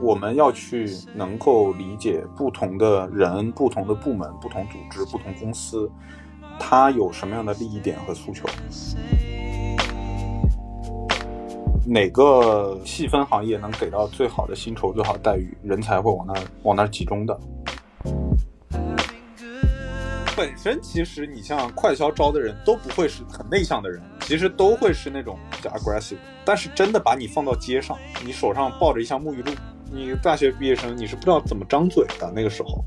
我们要去能够理解不同的人、不同的部门、不同组织、不同公司，它有什么样的利益点和诉求。哪个细分行业能给到最好的薪酬、最好的待遇，人才会往那往那集中的。本身其实你像快销招的人都不会是很内向的人，其实都会是那种比较 aggressive。但是真的把你放到街上，你手上抱着一箱沐浴露。你大学毕业生，你是不知道怎么张嘴的。那个时候，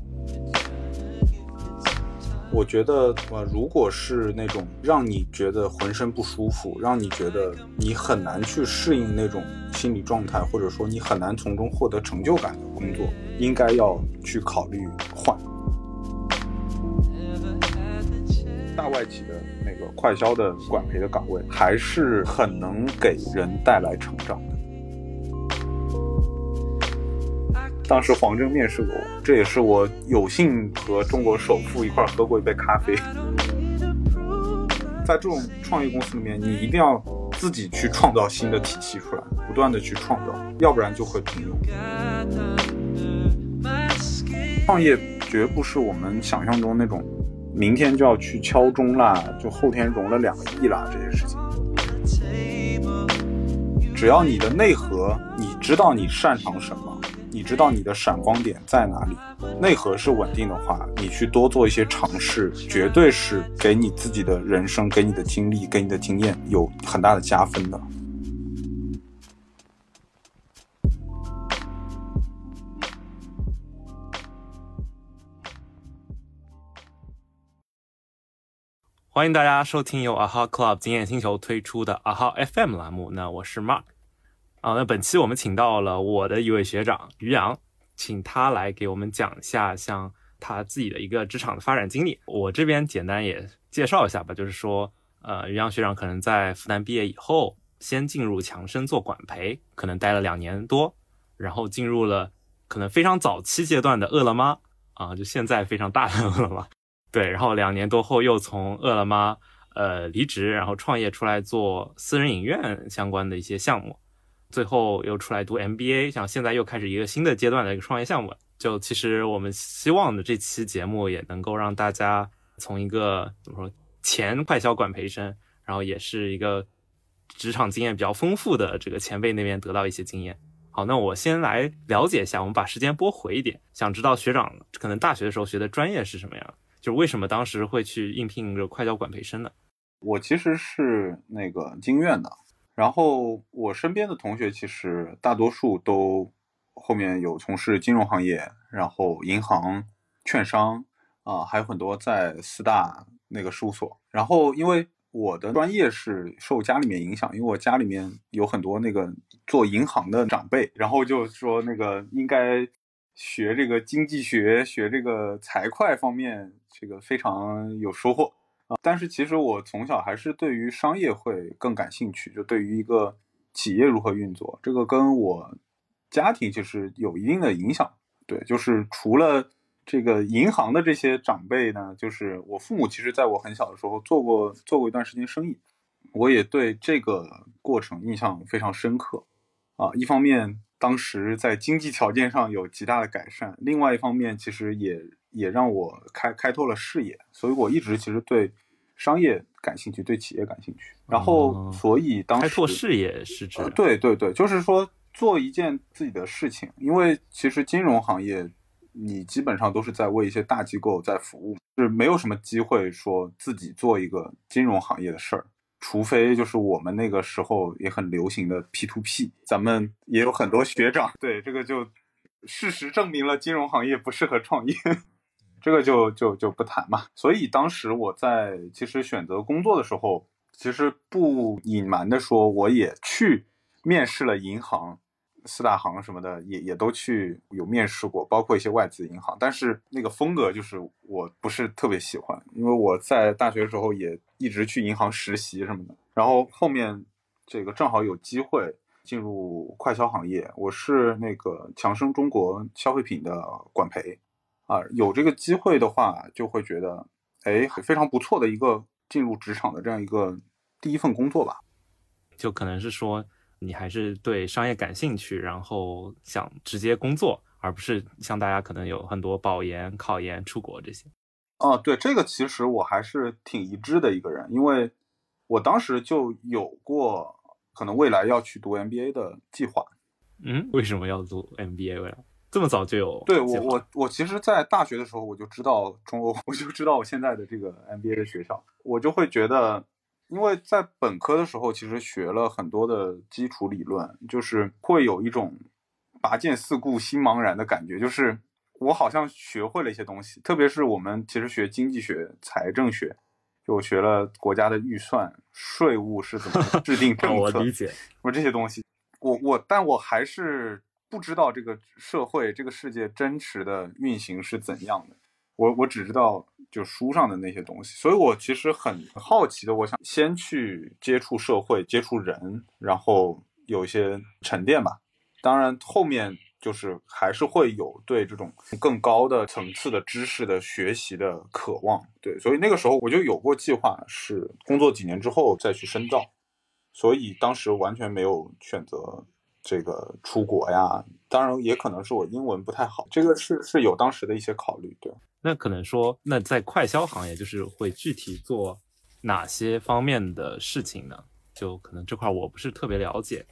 我觉得，呃，如果是那种让你觉得浑身不舒服，让你觉得你很难去适应那种心理状态，或者说你很难从中获得成就感的工作，应该要去考虑换。大外企的快销的管培的岗位，还是很能给人带来成长的。当时黄峥面试过我，这也是我有幸和中国首富一块喝过一杯咖啡。在这种创业公司里面，你一定要自己去创造新的体系出来，不断的去创造，要不然就会平庸。创业绝不是我们想象中那种明天就要去敲钟啦，就后天融了两个亿啦这些事情。只要你的内核，你知道你擅长什么。你知道你的闪光点在哪里？内核是稳定的话，你去多做一些尝试，绝对是给你自己的人生、给你的经历、给你的经验有很大的加分的。欢迎大家收听由 AHA Club 经验星球推出的 AHA FM 栏目。那我是 Mark。啊，那本期我们请到了我的一位学长于洋，请他来给我们讲一下像他自己的一个职场的发展经历。我这边简单也介绍一下吧，就是说，呃，于洋学长可能在复旦毕业以后，先进入强生做管培，可能待了两年多，然后进入了可能非常早期阶段的饿了么，啊，就现在非常大的饿了么，对，然后两年多后又从饿了么呃离职，然后创业出来做私人影院相关的一些项目。最后又出来读 MBA，像现在又开始一个新的阶段的一个创业项目。就其实我们希望的这期节目也能够让大家从一个怎么说前快销管培生，然后也是一个职场经验比较丰富的这个前辈那边得到一些经验。好，那我先来了解一下，我们把时间拨回一点，想知道学长可能大学的时候学的专业是什么样，就为什么当时会去应聘这个快销管培生呢？我其实是那个经院的。然后我身边的同学其实大多数都后面有从事金融行业，然后银行、券商啊，还有很多在四大那个事务所。然后因为我的专业是受家里面影响，因为我家里面有很多那个做银行的长辈，然后就说那个应该学这个经济学，学这个财会方面，这个非常有收获啊。但是其实我从小还是对于商业会更感兴趣，就对于一个企业如何运作，这个跟我家庭其实有一定的影响。对，就是除了这个银行的这些长辈呢，就是我父母其实在我很小的时候做过做过一段时间生意，我也对这个过程印象非常深刻。啊，一方面当时在经济条件上有极大的改善，另外一方面其实也也让我开开拓了视野，所以我一直其实对。商业感兴趣，对企业感兴趣，然后所以当时开拓视野是指对对对，就是说做一件自己的事情，因为其实金融行业你基本上都是在为一些大机构在服务，是没有什么机会说自己做一个金融行业的事儿，除非就是我们那个时候也很流行的 P to P，咱们也有很多学长对这个就事实证明了金融行业不适合创业。这个就就就不谈嘛。所以当时我在其实选择工作的时候，其实不隐瞒的说，我也去面试了银行、四大行什么的，也也都去有面试过，包括一些外资银行。但是那个风格就是我不是特别喜欢，因为我在大学时候也一直去银行实习什么的。然后后面这个正好有机会进入快销行业，我是那个强生中国消费品的管培。啊，有这个机会的话，就会觉得，哎，非常不错的一个进入职场的这样一个第一份工作吧。就可能是说你还是对商业感兴趣，然后想直接工作，而不是像大家可能有很多保研、考研、出国这些。哦，对，这个其实我还是挺一致的一个人，因为我当时就有过可能未来要去读 MBA 的计划。嗯，为什么要读 MBA？未来这么早就有？对我，我我其实，在大学的时候我就知道中欧，我就知道我现在的这个 MBA 的学校，我就会觉得，因为在本科的时候其实学了很多的基础理论，就是会有一种拔剑四顾心茫然的感觉，就是我好像学会了一些东西，特别是我们其实学经济学、财政学，就学了国家的预算、税务是怎么 制定政策，我理解，我这些东西。我我，但我还是不知道这个社会、这个世界真实的运行是怎样的。我我只知道就书上的那些东西，所以我其实很好奇的，我想先去接触社会、接触人，然后有一些沉淀吧。当然，后面就是还是会有对这种更高的层次的知识的学习的渴望。对，所以那个时候我就有过计划，是工作几年之后再去深造。所以当时完全没有选择这个出国呀，当然也可能是我英文不太好，这个是是有当时的一些考虑。对，那可能说，那在快销行业就是会具体做哪些方面的事情呢？就可能这块我不是特别了解。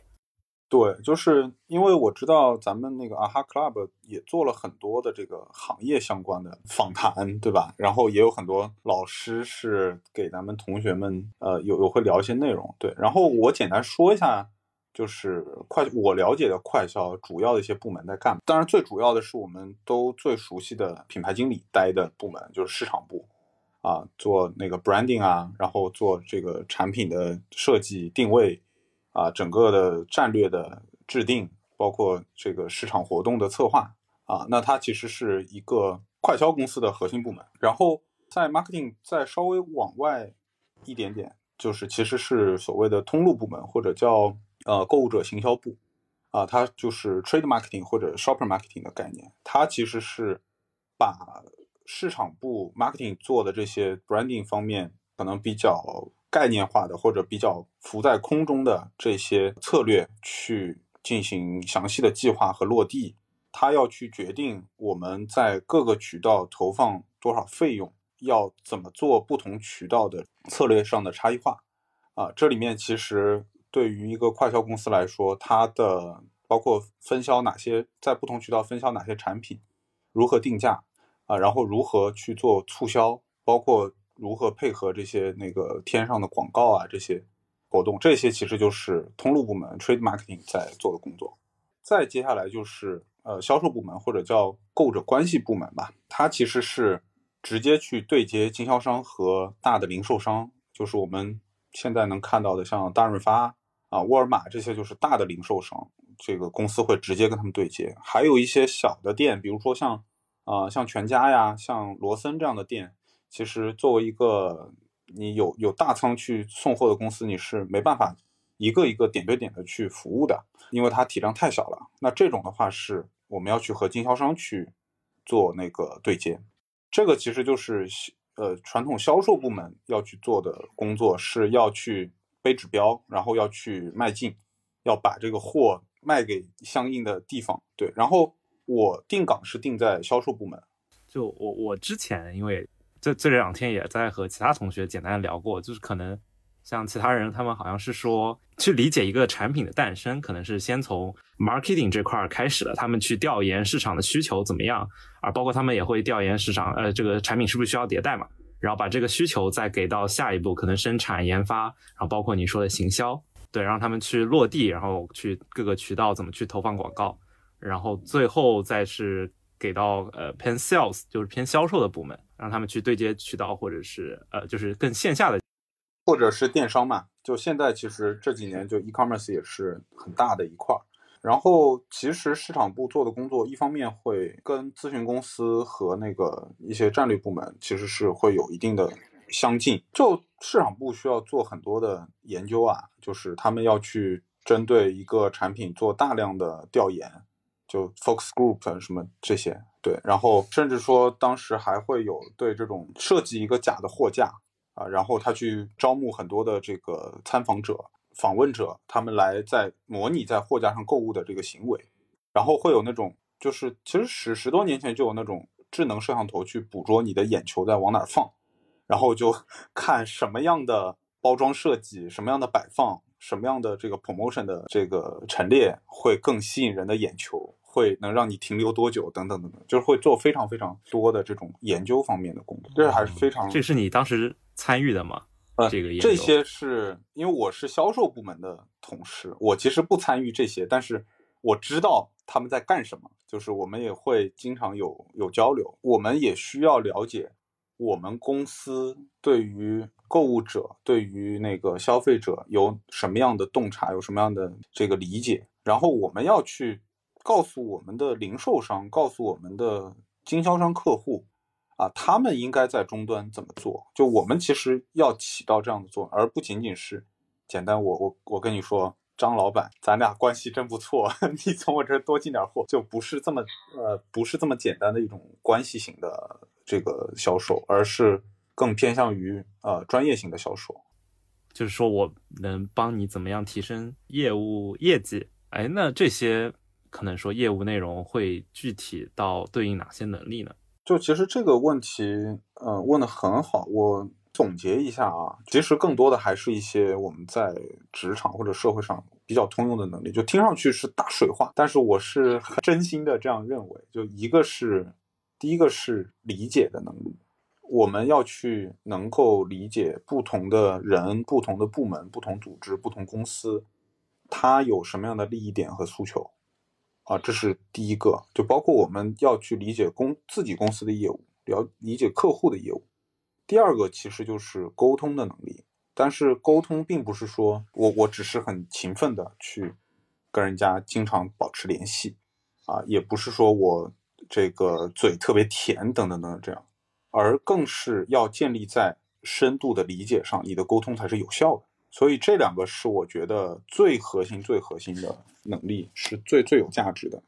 对，就是因为我知道咱们那个啊哈 club 也做了很多的这个行业相关的访谈，对吧？然后也有很多老师是给咱们同学们，呃，有有会聊一些内容。对，然后我简单说一下，就是快我了解的快销主要的一些部门在干嘛。当然，最主要的是我们都最熟悉的品牌经理待的部门，就是市场部，啊，做那个 branding 啊，然后做这个产品的设计定位。啊，整个的战略的制定，包括这个市场活动的策划啊，那它其实是一个快销公司的核心部门。然后在 marketing 再稍微往外一点点，就是其实是所谓的通路部门，或者叫呃购物者行销部啊，它就是 trade marketing 或者 shopper marketing 的概念。它其实是把市场部 marketing 做的这些 branding 方面可能比较。概念化的或者比较浮在空中的这些策略去进行详细的计划和落地，他要去决定我们在各个渠道投放多少费用，要怎么做不同渠道的策略上的差异化。啊，这里面其实对于一个快销公司来说，它的包括分销哪些在不同渠道分销哪些产品，如何定价啊，然后如何去做促销，包括。如何配合这些那个天上的广告啊，这些活动，这些其实就是通路部门 trade marketing 在做的工作。再接下来就是呃销售部门或者叫购者关系部门吧，它其实是直接去对接经销商和大的零售商，就是我们现在能看到的像大润发啊、沃尔玛这些就是大的零售商，这个公司会直接跟他们对接。还有一些小的店，比如说像啊像全家呀、像罗森这样的店。其实，作为一个你有有大仓去送货的公司，你是没办法一个一个点对点的去服务的，因为它体量太小了。那这种的话，是我们要去和经销商去做那个对接。这个其实就是呃传统销售部门要去做的工作，是要去背指标，然后要去迈进，要把这个货卖给相应的地方。对，然后我定岗是定在销售部门。就我我之前因为。这这两天也在和其他同学简单聊过，就是可能像其他人，他们好像是说去理解一个产品的诞生，可能是先从 marketing 这块开始的，他们去调研市场的需求怎么样，而包括他们也会调研市场，呃，这个产品是不是需要迭代嘛，然后把这个需求再给到下一步，可能生产研发，然后包括你说的行销，对，让他们去落地，然后去各个渠道怎么去投放广告，然后最后再是给到呃偏 sales，就是偏销售的部门。让他们去对接渠道，或者是呃，就是更线下的，或者是电商嘛。就现在其实这几年，就 e-commerce 也是很大的一块儿。然后其实市场部做的工作，一方面会跟咨询公司和那个一些战略部门其实是会有一定的相近。就市场部需要做很多的研究啊，就是他们要去针对一个产品做大量的调研，就 focus group 什么这些。对，然后甚至说当时还会有对这种设计一个假的货架啊，然后他去招募很多的这个参访者，访问者他们来在模拟在货架上购物的这个行为，然后会有那种就是其实十十多年前就有那种智能摄像头去捕捉你的眼球在往哪放，然后就 看什么样的包装设计、什么样的摆放、什么样的这个 promotion 的这个陈列会更吸引人的眼球，会能让你停留多久等等等等，就是会做非常非常多的这种研究方面的工作，这还是非常这是你当时参与的吗？呃，这些是因为我是销售部门的同事，我其实不参与这些，但是我知道他们在干什么，就是我们也会经常有有交流，我们也需要了解我们公司对于购物者、对于那个消费者有什么样的洞察，有什么样的这个理解，然后我们要去告诉我们的零售商，告诉我们的经销商客户。啊，他们应该在终端怎么做？就我们其实要起到这样的作用，而不仅仅是简单我我我跟你说，张老板，咱俩关系真不错，你从我这儿多进点货，就不是这么呃不是这么简单的一种关系型的这个销售，而是更偏向于呃专业型的销售。就是说我能帮你怎么样提升业务业绩？哎，那这些可能说业务内容会具体到对应哪些能力呢？就其实这个问题，呃，问的很好。我总结一下啊，其实更多的还是一些我们在职场或者社会上比较通用的能力。就听上去是大水话，但是我是真心的这样认为。就一个是，第一个是理解的能力，我们要去能够理解不同的人、不同的部门、不同组织、不同公司，它有什么样的利益点和诉求。啊，这是第一个，就包括我们要去理解公自己公司的业务，了理解客户的业务。第二个其实就是沟通的能力，但是沟通并不是说我我只是很勤奋的去跟人家经常保持联系，啊，也不是说我这个嘴特别甜等等等等这样，而更是要建立在深度的理解上，你的沟通才是有效的。所以这两个是我觉得最核心、最核心的能力，是最最有价值的。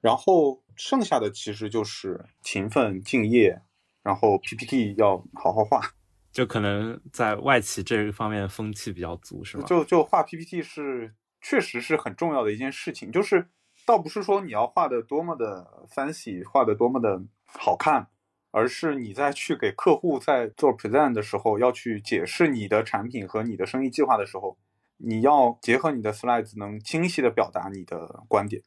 然后剩下的其实就是勤奋敬业，然后 PPT 要好好画。就可能在外企这一方面风气比较足，是吗？就就画 PPT 是确实是很重要的一件事情，就是倒不是说你要画的多么的 fancy，画的多么的好看。而是你在去给客户在做 present 的时候，要去解释你的产品和你的生意计划的时候，你要结合你的 slides 能清晰的表达你的观点。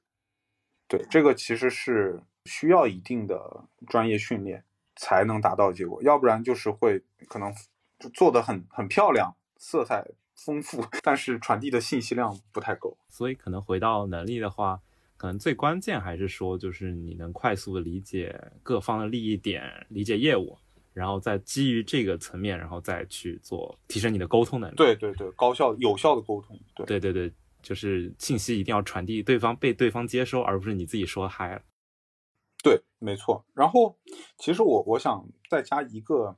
对，这个其实是需要一定的专业训练才能达到结果，要不然就是会可能就做的很很漂亮，色彩丰富，但是传递的信息量不太够。所以可能回到能力的话。可能最关键还是说，就是你能快速的理解各方的利益点，理解业务，然后再基于这个层面，然后再去做提升你的沟通能力。对对对，高效有效的沟通。对对对对，就是信息一定要传递，对方被对方接收，而不是你自己说嗨了。对，没错。然后其实我我想再加一个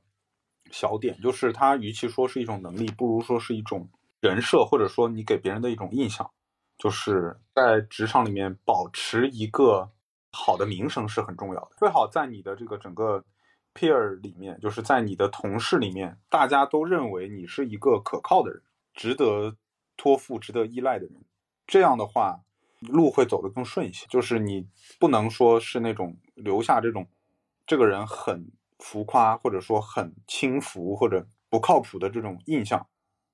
小点，就是它与其说是一种能力，不如说是一种人设，或者说你给别人的一种印象。就是在职场里面保持一个好的名声是很重要的，最好在你的这个整个 peer 里面，就是在你的同事里面，大家都认为你是一个可靠的人，值得托付、值得依赖的人。这样的话，路会走得更顺一些。就是你不能说是那种留下这种这个人很浮夸，或者说很轻浮或者不靠谱的这种印象，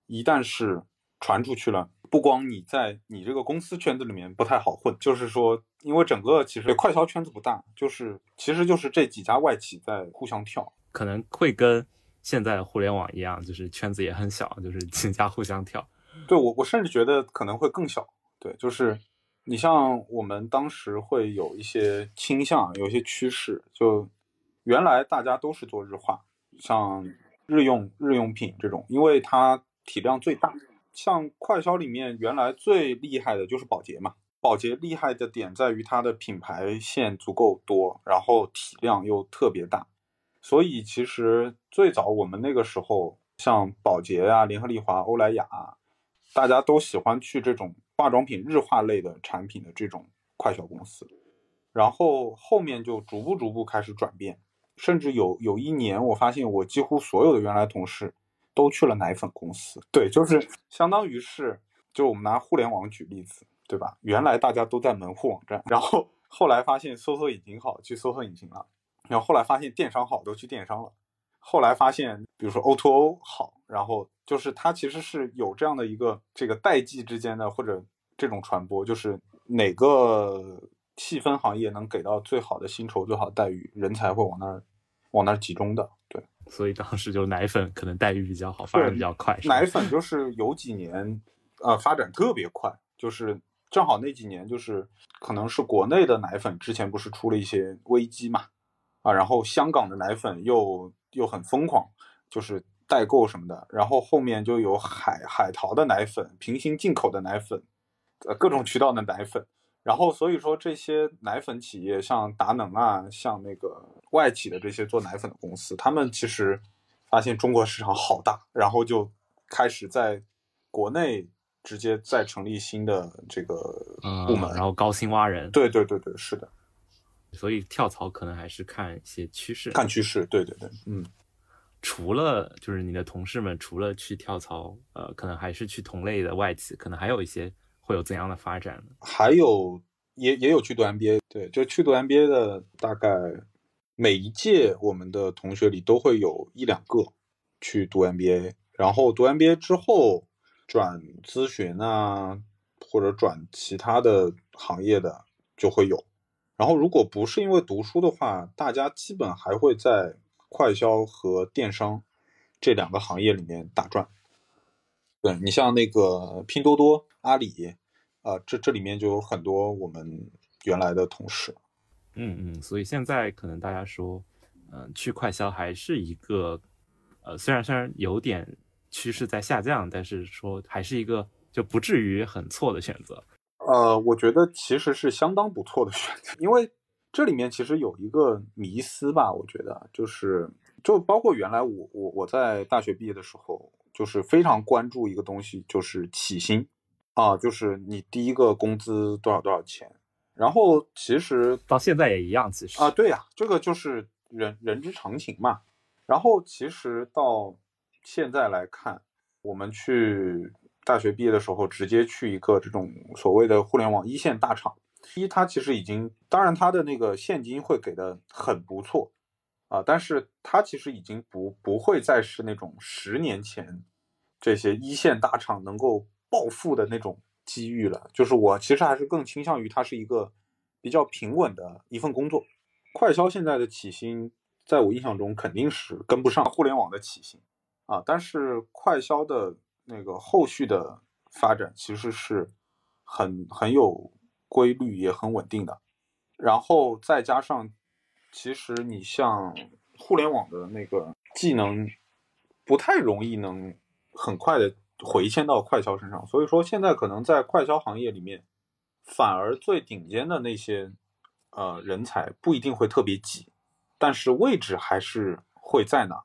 一旦是传出去了。不光你在你这个公司圈子里面不太好混，就是说，因为整个其实快销圈子不大，就是其实就是这几家外企在互相跳，可能会跟现在互联网一样，就是圈子也很小，就是 几家互相跳。对我，我甚至觉得可能会更小。对，就是你像我们当时会有一些倾向，有一些趋势，就原来大家都是做日化，像日用日用品这种，因为它体量最大。像快销里面原来最厉害的就是宝洁嘛，宝洁厉害的点在于它的品牌线足够多，然后体量又特别大，所以其实最早我们那个时候，像宝洁啊、联合利华、欧莱雅，大家都喜欢去这种化妆品日化类的产品的这种快销公司，然后后面就逐步逐步开始转变，甚至有有一年我发现我几乎所有的原来同事。都去了奶粉公司，对，就是相当于是就我们拿互联网举例子，对吧？原来大家都在门户网站，然后后来发现搜索引擎好，去搜索引擎了，然后后来发现电商好，都去电商了。后来发现，比如说 O2O 好，然后就是它其实是有这样的一个这个代际之间的或者这种传播，就是哪个细分行业能给到最好的薪酬、最好的待遇，人才会往那儿往那儿集中的。对，所以当时就奶粉可能待遇比较好，发展比较快。奶粉就是有几年，呃，发展特别快，就是正好那几年就是可能是国内的奶粉之前不是出了一些危机嘛，啊，然后香港的奶粉又。又很疯狂，就是代购什么的，然后后面就有海海淘的奶粉、平行进口的奶粉，呃，各种渠道的奶粉。然后所以说这些奶粉企业，像达能啊，像那个外企的这些做奶粉的公司，他们其实发现中国市场好大，然后就开始在国内直接再成立新的这个部门，然后高薪挖人。对对对对，是的。所以跳槽可能还是看一些趋势，看趋势，对对对，嗯。除了就是你的同事们，除了去跳槽，呃，可能还是去同类的外企，可能还有一些会有怎样的发展呢？还有也也有去读 MBA，对，就去读 MBA 的，大概每一届我们的同学里都会有一两个去读 MBA，然后读 MBA 之后转咨询啊，或者转其他的行业的就会有。然后，如果不是因为读书的话，大家基本还会在快销和电商这两个行业里面打转。对你像那个拼多多、阿里，啊，这这里面就有很多我们原来的同事。嗯嗯，所以现在可能大家说，嗯，去快销还是一个，呃，虽然虽然有点趋势在下降，但是说还是一个就不至于很错的选择。呃，我觉得其实是相当不错的选择，因为这里面其实有一个迷思吧，我觉得就是就包括原来我我我在大学毕业的时候，就是非常关注一个东西，就是起薪啊，就是你第一个工资多少多少钱，然后其实到现在也一样，其实啊，对呀，这个就是人人之常情嘛。然后其实到现在来看，我们去。大学毕业的时候，直接去一个这种所谓的互联网一线大厂。一，它其实已经，当然它的那个现金会给的很不错啊，但是它其实已经不不会再是那种十年前这些一线大厂能够暴富的那种机遇了。就是我其实还是更倾向于它是一个比较平稳的一份工作。快销现在的起薪，在我印象中肯定是跟不上互联网的起薪啊，但是快销的。那个后续的发展其实是很很有规律，也很稳定的。然后再加上，其实你像互联网的那个技能，不太容易能很快的回迁到快销身上。所以说，现在可能在快销行业里面，反而最顶尖的那些呃人才不一定会特别挤，但是位置还是会在那。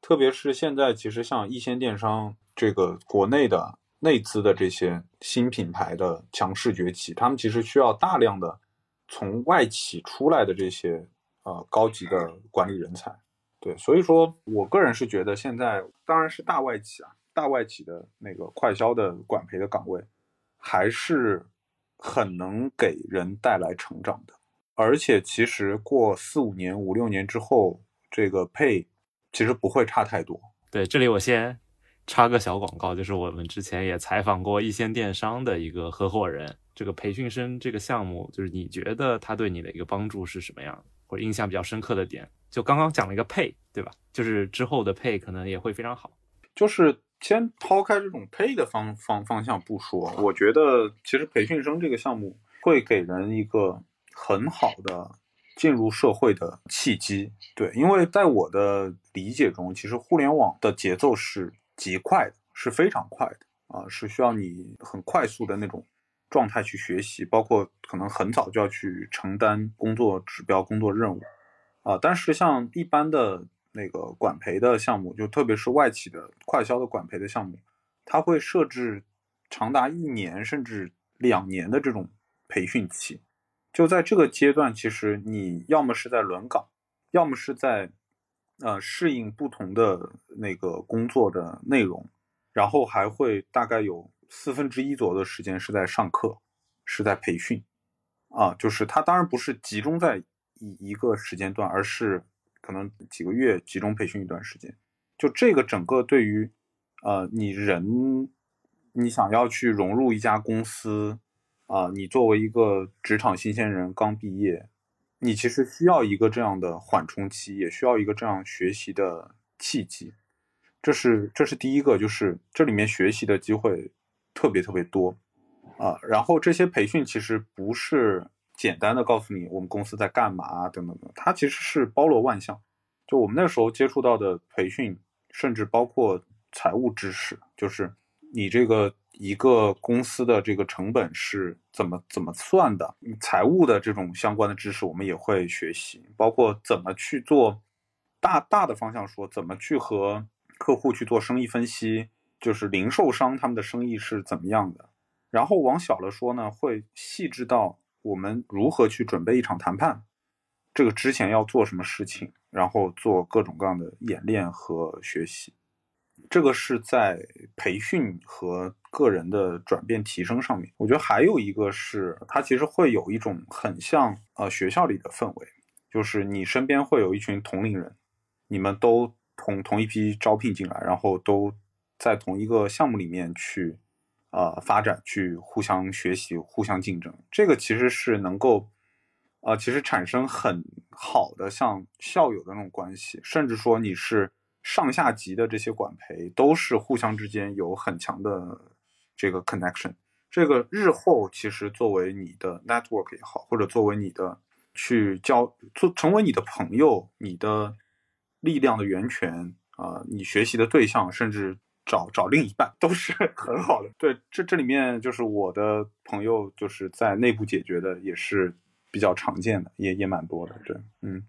特别是现在，其实像一线电商。这个国内的内资的这些新品牌的强势崛起，他们其实需要大量的从外企出来的这些呃高级的管理人才。对，所以说我个人是觉得现在当然是大外企啊，大外企的那个快销的管培的岗位，还是很能给人带来成长的。而且其实过四五年、五六年之后，这个配其实不会差太多。对，这里我先。插个小广告，就是我们之前也采访过一线电商的一个合伙人。这个培训生这个项目，就是你觉得他对你的一个帮助是什么样，或者印象比较深刻的点？就刚刚讲了一个配，对吧？就是之后的配可能也会非常好。就是先抛开这种配的方方方向不说，我觉得其实培训生这个项目会给人一个很好的进入社会的契机。对，因为在我的理解中，其实互联网的节奏是。极快的是非常快的啊，是需要你很快速的那种状态去学习，包括可能很早就要去承担工作指标、工作任务啊。但是像一般的那个管培的项目，就特别是外企的快销的管培的项目，它会设置长达一年甚至两年的这种培训期。就在这个阶段，其实你要么是在轮岗，要么是在。呃，适应不同的那个工作的内容，然后还会大概有四分之一左右的时间是在上课，是在培训，啊，就是它当然不是集中在一一个时间段，而是可能几个月集中培训一段时间。就这个整个对于，呃，你人，你想要去融入一家公司，啊，你作为一个职场新鲜人刚毕业，你其实需要一个这样的缓冲期，也需要一个这样学习的契机。这是这是第一个，就是这里面学习的机会特别特别多，啊，然后这些培训其实不是简单的告诉你我们公司在干嘛等等等，它其实是包罗万象。就我们那时候接触到的培训，甚至包括财务知识，就是你这个一个公司的这个成本是怎么怎么算的，财务的这种相关的知识我们也会学习，包括怎么去做大大的方向说怎么去和。客户去做生意分析，就是零售商他们的生意是怎么样的。然后往小了说呢，会细致到我们如何去准备一场谈判，这个之前要做什么事情，然后做各种各样的演练和学习。这个是在培训和个人的转变提升上面。我觉得还有一个是，它其实会有一种很像呃学校里的氛围，就是你身边会有一群同龄人，你们都。同同一批招聘进来，然后都在同一个项目里面去，呃，发展，去互相学习，互相竞争。这个其实是能够，呃，其实产生很好的像校友的那种关系，甚至说你是上下级的这些管培，都是互相之间有很强的这个 connection。这个日后其实作为你的 network 也好，或者作为你的去交做成为你的朋友，你的。力量的源泉啊，你学习的对象，甚至找找另一半都是 很好的。对，这这里面就是我的朋友，就是在内部解决的，也是比较常见的，也也蛮多的。对，嗯，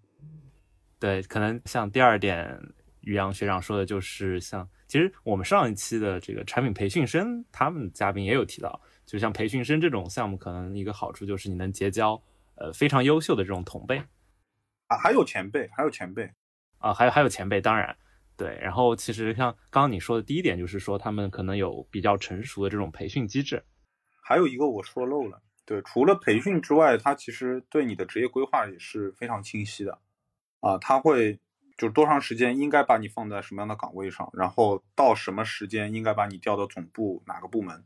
对，可能像第二点，于洋学长说的，就是像其实我们上一期的这个产品培训生，他们嘉宾也有提到，就像培训生这种项目，可能一个好处就是你能结交呃非常优秀的这种同辈啊，还有前辈，还有前辈。啊，还有还有前辈，当然，对。然后其实像刚刚你说的第一点，就是说他们可能有比较成熟的这种培训机制。还有一个我说漏了，对，除了培训之外，他其实对你的职业规划也是非常清晰的。啊，他会就多长时间应该把你放在什么样的岗位上，然后到什么时间应该把你调到总部哪个部门，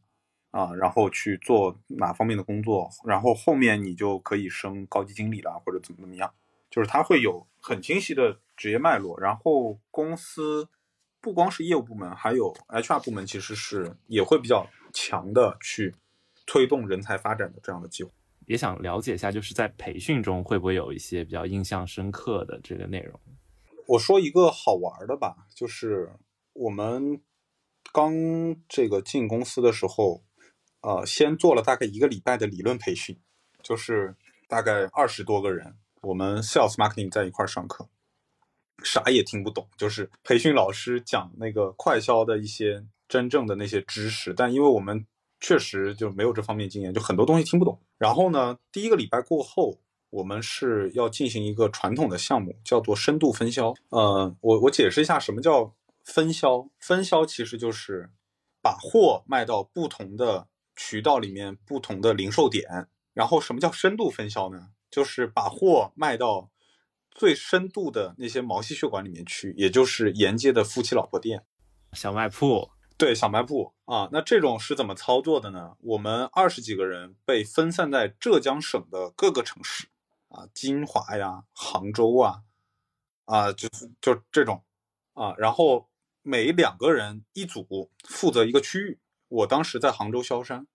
啊，然后去做哪方面的工作，然后后面你就可以升高级经理了，或者怎么怎么样，就是他会有很清晰的。职业脉络，然后公司不光是业务部门，还有 HR 部门，其实是也会比较强的去推动人才发展的这样的机会。也想了解一下，就是在培训中会不会有一些比较印象深刻的这个内容？我说一个好玩的吧，就是我们刚这个进公司的时候，呃，先做了大概一个礼拜的理论培训，就是大概二十多个人，我们 Sales Marketing 在一块上课。啥也听不懂，就是培训老师讲那个快销的一些真正的那些知识，但因为我们确实就没有这方面经验，就很多东西听不懂。然后呢，第一个礼拜过后，我们是要进行一个传统的项目，叫做深度分销。呃，我我解释一下什么叫分销。分销其实就是把货卖到不同的渠道里面，不同的零售点。然后什么叫深度分销呢？就是把货卖到。最深度的那些毛细血管里面去，也就是沿街的夫妻老婆店、小卖铺。对，小卖部啊，那这种是怎么操作的呢？我们二十几个人被分散在浙江省的各个城市，啊，金华呀、杭州啊，啊，就是就这种啊，然后每两个人一组负责一个区域。我当时在杭州萧山，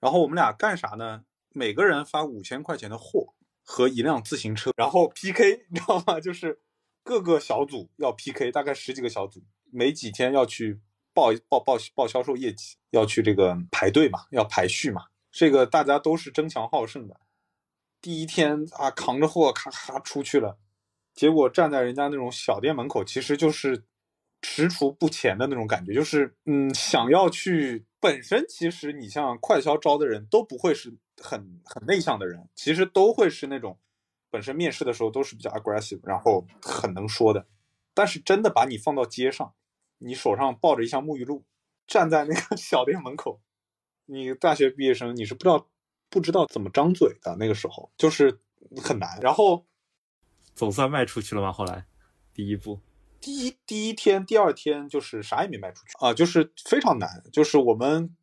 然后我们俩干啥呢？每个人发五千块钱的货。和一辆自行车，然后 PK，你知道吗？就是各个小组要 PK，大概十几个小组，每几天要去报报报报销售业绩，要去这个排队嘛，要排序嘛。这个大家都是争强好胜的。第一天啊，扛着货咔咔出去了，结果站在人家那种小店门口，其实就是踟蹰不前的那种感觉，就是嗯，想要去。本身其实你像快销招的人都不会是很很内向的人，其实都会是那种本身面试的时候都是比较 aggressive，然后很能说的。但是真的把你放到街上，你手上抱着一箱沐浴露，站在那个 小店门口，你大学毕业生，你是不知道不知道怎么张嘴的，那个时候就是很难。然后总算卖出去了吗？后来第一步，第一第一天、第二天就是啥也没卖出去啊，就是非常难。就是我们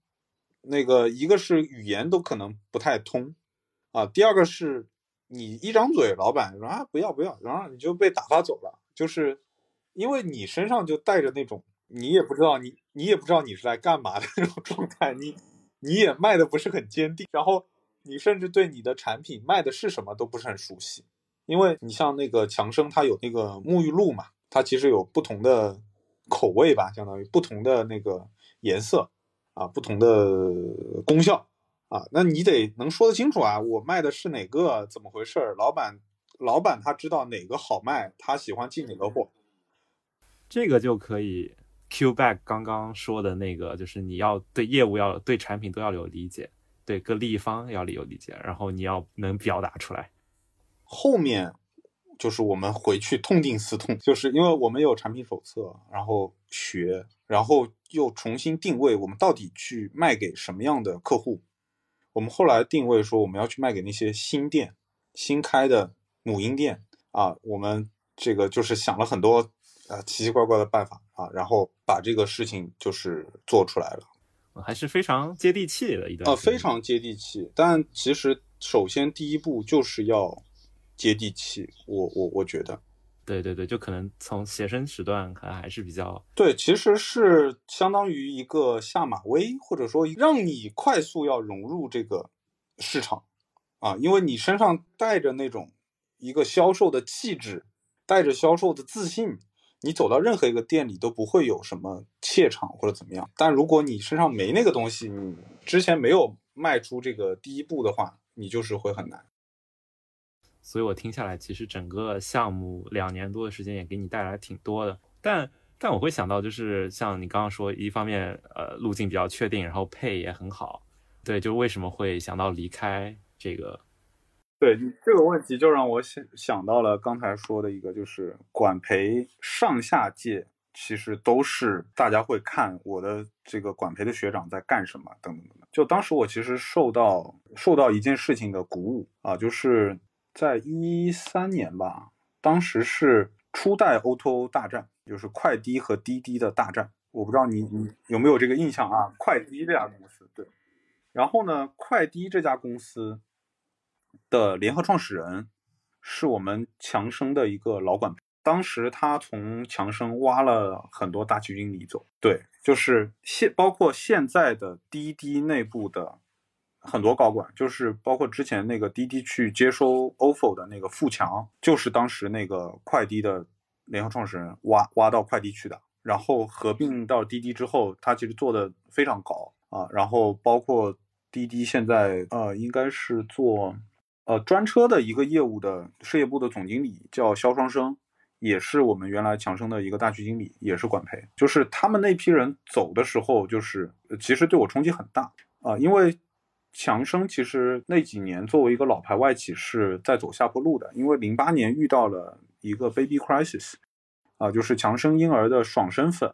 那个一个是语言都可能不太通啊，第二个是你一张嘴，老板说啊不要不要，然后你就被打发走了，就是因为你身上就带着那种。你也不知道你，你也不知道你是来干嘛的那种状态，你你也卖的不是很坚定，然后你甚至对你的产品卖的是什么都不是很熟悉，因为你像那个强生，它有那个沐浴露嘛，它其实有不同的口味吧，相当于不同的那个颜色啊，不同的功效啊，那你得能说得清楚啊，我卖的是哪个，怎么回事儿？老板，老板他知道哪个好卖，他喜欢进哪个货，这个就可以。Q back 刚刚说的那个，就是你要对业务要对产品都要有理解，对各利益方要有理解，然后你要能表达出来。后面就是我们回去痛定思痛，就是因为我们有产品手册，然后学，然后又重新定位，我们到底去卖给什么样的客户？我们后来定位说，我们要去卖给那些新店、新开的母婴店啊。我们这个就是想了很多。啊，奇奇怪怪的办法啊，然后把这个事情就是做出来了，还是非常接地气的一段。呃，非常接地气。但其实首先第一步就是要接地气，我我我觉得，对对对，就可能从写生时段可能还是比较对，其实是相当于一个下马威，或者说让你快速要融入这个市场啊，因为你身上带着那种一个销售的气质，带着销售的自信。你走到任何一个店里都不会有什么怯场或者怎么样，但如果你身上没那个东西，你之前没有迈出这个第一步的话，你就是会很难。所以我听下来，其实整个项目两年多的时间也给你带来挺多的。但但我会想到，就是像你刚刚说，一方面呃路径比较确定，然后配也很好，对，就为什么会想到离开这个？对你这个问题，就让我想想到了刚才说的一个，就是管培上下届其实都是大家会看我的这个管培的学长在干什么等等等等。就当时我其实受到受到一件事情的鼓舞啊，就是在一三年吧，当时是初代 O2O 大战，就是快滴和滴滴的大战。我不知道你你有没有这个印象啊？快滴这家公司，对，然后呢，快滴这家公司。的联合创始人是我们强生的一个老管，当时他从强生挖了很多大区经理走，对，就是现包括现在的滴滴内部的很多高管，就是包括之前那个滴滴去接收 ofo 的那个富强，就是当时那个快滴的联合创始人挖挖到快滴去的，然后合并到滴滴之后，他其实做的非常高啊，然后包括滴滴现在呃应该是做。呃，专车的一个业务的事业部的总经理叫肖双生，也是我们原来强生的一个大区经理，也是管培。就是他们那批人走的时候，就是其实对我冲击很大啊，因为强生其实那几年作为一个老牌外企是在走下坡路的，因为零八年遇到了一个 baby crisis，啊，就是强生婴儿的爽身粉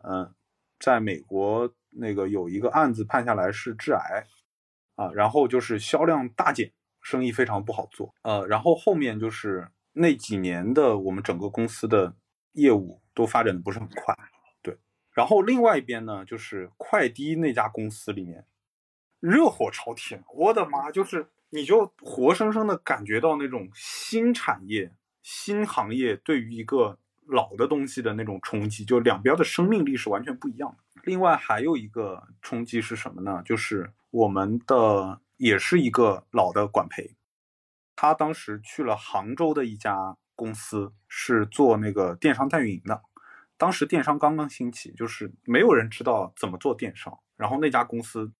在美国那个有一个案子判下来是致癌，啊，然后就是销量大减。生意非常不好做，呃，然后后面就是那几年的我们整个公司的业务都发展的不是很快，对。然后另外一边呢，就是快滴那家公司里面热火朝天，我的妈，就是你就活生生的感觉到那种新产业、新行业对于一个老的东西的那种冲击，就两边的生命力是完全不一样的。另外还有一个冲击是什么呢？就是我们的。也是一个老的管培，他当时去了杭州的一家公司，是做那个电商代运营的。当时电商刚刚兴起，就是没有人知道怎么做电商，然后那家公司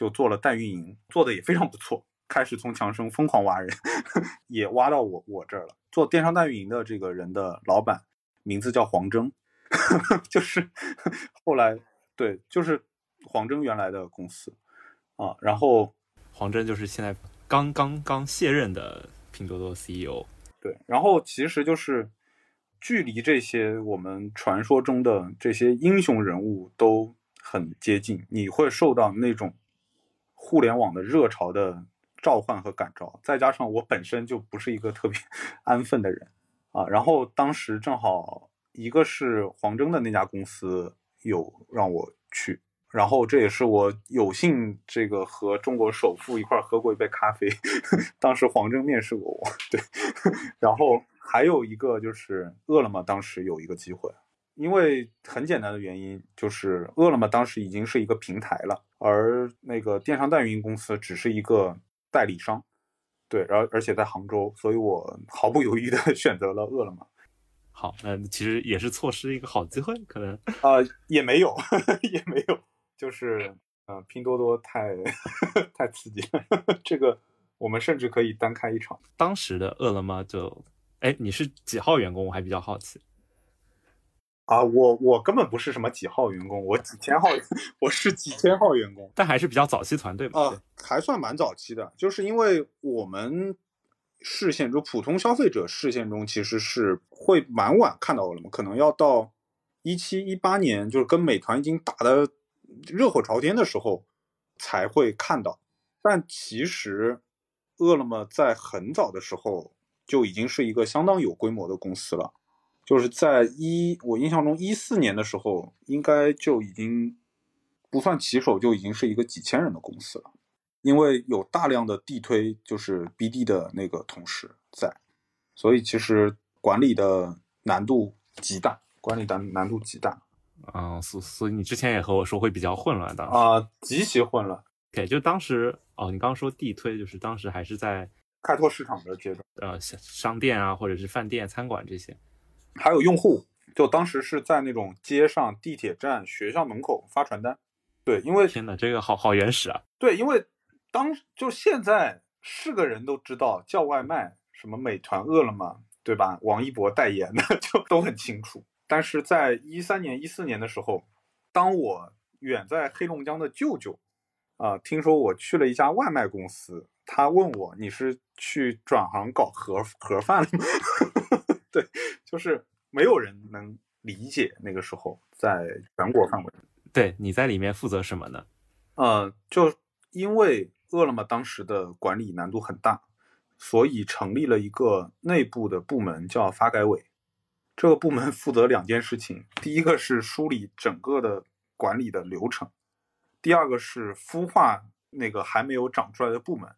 就做了代运营，做的也非常不错。开始从强生疯狂挖人，也挖到我我这儿了。做电商代运营的这个人的老板名字叫黄峥，就是后来对，就是黄峥原来的公司啊，然后。黄峥就是现在刚刚刚卸任的拼多多 CEO，对，然后其实就是距离这些我们传说中的这些英雄人物都很接近，你会受到那种互联网的热潮的召唤和感召，再加上我本身就不是一个特别 安分的人啊，然后当时正好一个是黄峥的那家公司有让我去。然后这也是我有幸这个和中国首富一块喝过一杯咖啡，当时黄峥面试过我，对。然后还有一个就是饿了么当时有一个机会，因为很简单的原因就是饿了么当时已经是一个平台了，而那个电商代运营公司只是一个代理商，对，然后而且在杭州，所以我毫不犹豫的 选择了饿了么。好，那其实也是错失一个好机会，可能啊也没有，也没有。就是，呃，拼多多太 太刺激了，这个我们甚至可以单开一场。当时的饿了么就，哎，你是几号员工？我还比较好奇。啊，我我根本不是什么几号员工，我几千号，我是几千号员工，但还是比较早期团队嘛。啊，还算蛮早期的，就是因为我们视线中普通消费者视线中其实是会蛮晚看到饿了么，可能要到一七一八年，就是跟美团已经打的。热火朝天的时候才会看到，但其实饿了么在很早的时候就已经是一个相当有规模的公司了，就是在一我印象中一四年的时候，应该就已经不算骑手就已经是一个几千人的公司了，因为有大量的地推就是 BD 的那个同事在，所以其实管理的难度极大，管理难难度极大。嗯，所所以你之前也和我说会比较混乱，当时啊，极其混乱。对，就当时哦，你刚刚说地推，就是当时还是在开拓市场的阶段，呃，商店啊，或者是饭店、餐馆这些，还有用户，就当时是在那种街上、地铁站、学校门口发传单。对，因为天呐，这个好好原始啊。对，因为当就现在是个人都知道叫外卖，什么美团、饿了么，对吧？王一博代言的 就都很清楚。但是在一三年、一四年的时候，当我远在黑龙江的舅舅，啊，听说我去了一家外卖公司，他问我你是去转行搞盒盒饭了吗？对，就是没有人能理解那个时候在全国范围。对，你在里面负责什么呢？呃，就因为饿了么当时的管理难度很大，所以成立了一个内部的部门，叫发改委。这个部门负责两件事情，第一个是梳理整个的管理的流程，第二个是孵化那个还没有长出来的部门。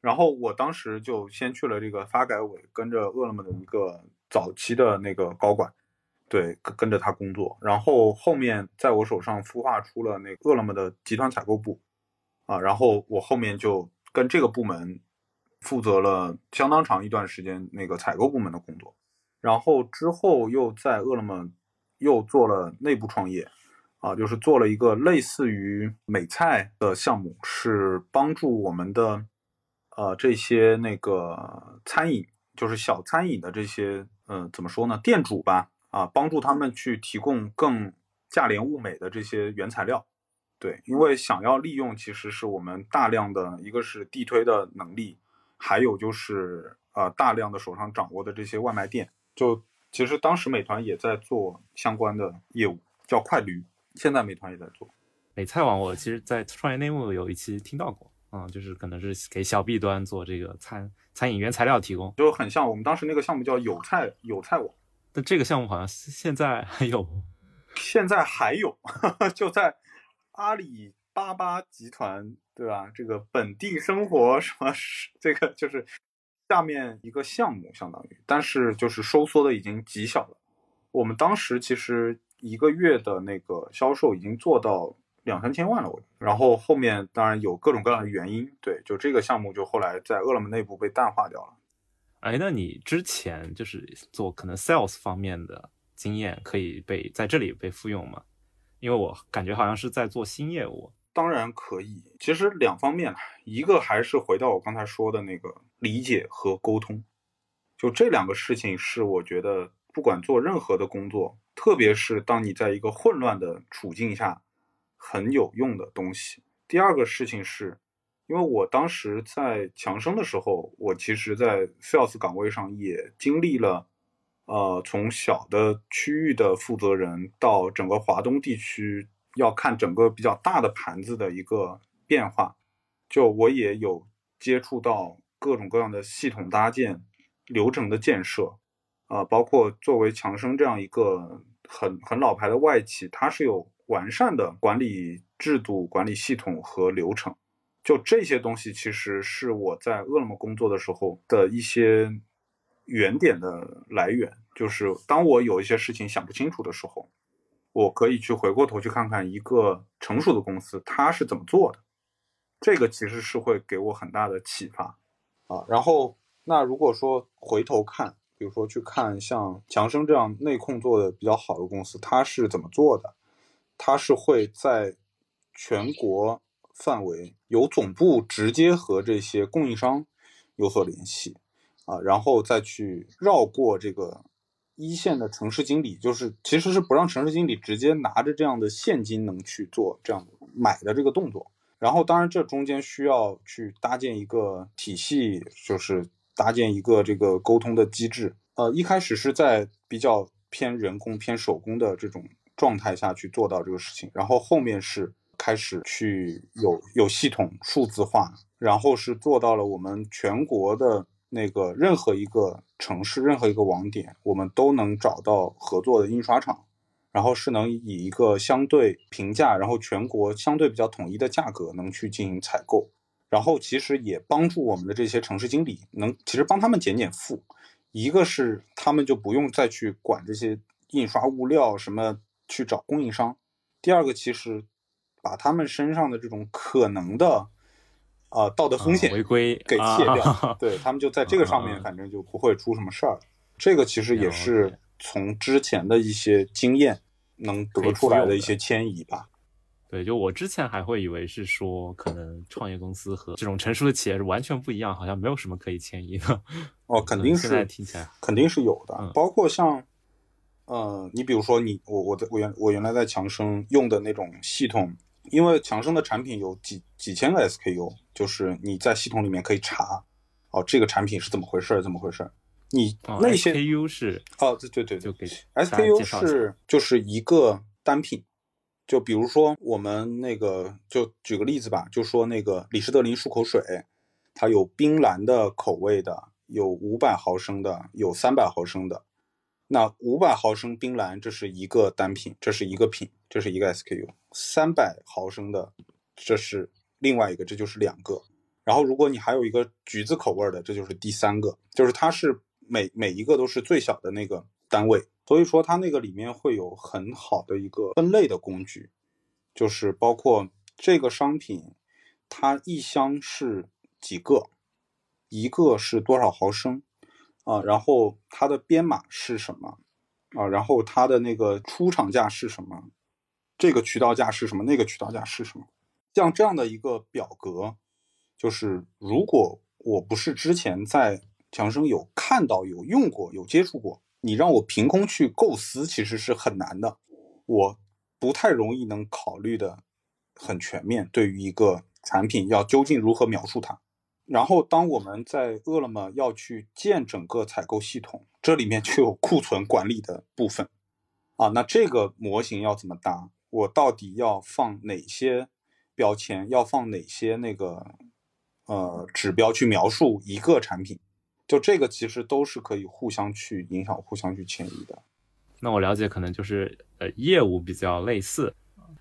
然后我当时就先去了这个发改委，跟着饿了么的一个早期的那个高管，对，跟着他工作。然后后面在我手上孵化出了那个饿了么的集团采购部，啊，然后我后面就跟这个部门负责了相当长一段时间那个采购部门的工作。然后之后又在饿了么又做了内部创业，啊，就是做了一个类似于美菜的项目，是帮助我们的呃这些那个餐饮，就是小餐饮的这些嗯怎么说呢店主吧，啊，帮助他们去提供更价廉物美的这些原材料。对，因为想要利用其实是我们大量的一个是地推的能力，还有就是呃大量的手上掌握的这些外卖店。就其实当时美团也在做相关的业务，叫快驴。现在美团也在做美菜网。我其实，在创业内幕有一期听到过，嗯，就是可能是给小 B 端做这个餐餐饮原材料提供，就很像我们当时那个项目叫有菜有菜网。但这个项目好像现在还有，现在还有，就在阿里巴巴集团，对吧？这个本地生活什么，这个就是。下面一个项目相当于，但是就是收缩的已经极小了。我们当时其实一个月的那个销售已经做到两三千万了，我。然后后面当然有各种各样的原因，对，就这个项目就后来在饿了么内部被淡化掉了。哎，那你之前就是做可能 sales 方面的经验可以被在这里被复用吗？因为我感觉好像是在做新业务。当然可以，其实两方面，一个还是回到我刚才说的那个理解和沟通，就这两个事情是我觉得不管做任何的工作，特别是当你在一个混乱的处境下，很有用的东西。第二个事情是，因为我当时在强生的时候，我其实在 sales 岗位上也经历了，呃，从小的区域的负责人到整个华东地区。要看整个比较大的盘子的一个变化，就我也有接触到各种各样的系统搭建、流程的建设，啊，包括作为强生这样一个很很老牌的外企，它是有完善的管理制度、管理系统和流程。就这些东西，其实是我在饿了么工作的时候的一些原点的来源。就是当我有一些事情想不清楚的时候，我可以去回过头去看看一个成熟的公司它是怎么做的。这个其实是会给我很大的启发，啊，然后那如果说回头看，比如说去看像强生这样内控做的比较好的公司，它是怎么做的？它是会在全国范围由总部直接和这些供应商有所联系，啊，然后再去绕过这个一线的城市经理，就是其实是不让城市经理直接拿着这样的现金能去做这样买的这个动作。然后，当然，这中间需要去搭建一个体系，就是搭建一个这个沟通的机制。呃，一开始是在比较偏人工、偏手工的这种状态下去做到这个事情，然后后面是开始去有有系统数字化，然后是做到了我们全国的那个任何一个城市、任何一个网点，我们都能找到合作的印刷厂。然后是能以一个相对平价，然后全国相对比较统一的价格能去进行采购，然后其实也帮助我们的这些城市经理能其实帮他们减减负，一个是他们就不用再去管这些印刷物料什么去找供应商，第二个其实把他们身上的这种可能的啊道德风险违规给卸掉，对他们就在这个上面反正就不会出什么事儿，这个其实也是。从之前的一些经验能得出来的一些迁移吧。对，就我之前还会以为是说，可能创业公司和这种成熟的企业是完全不一样，好像没有什么可以迁移的。哦，肯定是，听起来肯定是有的。包括像，呃，你比如说你我我在我原我原来在强生用的那种系统，因为强生的产品有几几千个 SKU，就是你在系统里面可以查，哦，这个产品是怎么回事，怎么回事。你那些 SKU 是哦，对对对，就给 SKU 是就是一个单品，就比如说我们那个，就举个例子吧，就说那个李施德林漱口水，它有冰蓝的口味的，有五百毫升的，有三百毫升的。那五百毫升冰蓝这是一个单品，这是一个品，这是一个 SKU。三百毫升的这是另外一个，这就是两个。然后如果你还有一个橘子口味的，这就是第三个，就是它是。每每一个都是最小的那个单位，所以说它那个里面会有很好的一个分类的工具，就是包括这个商品，它一箱是几个，一个是多少毫升，啊，然后它的编码是什么，啊，然后它的那个出厂价是什么，这个渠道价是什么，那个渠道价是什么，像这样的一个表格，就是如果我不是之前在。强生有看到、有用过、有接触过，你让我凭空去构思，其实是很难的。我不太容易能考虑的很全面。对于一个产品，要究竟如何描述它？然后，当我们在饿了么要去建整个采购系统，这里面就有库存管理的部分啊。那这个模型要怎么搭？我到底要放哪些标签？要放哪些那个呃指标去描述一个产品？就这个其实都是可以互相去影响、互相去迁移的。那我了解，可能就是呃业务比较类似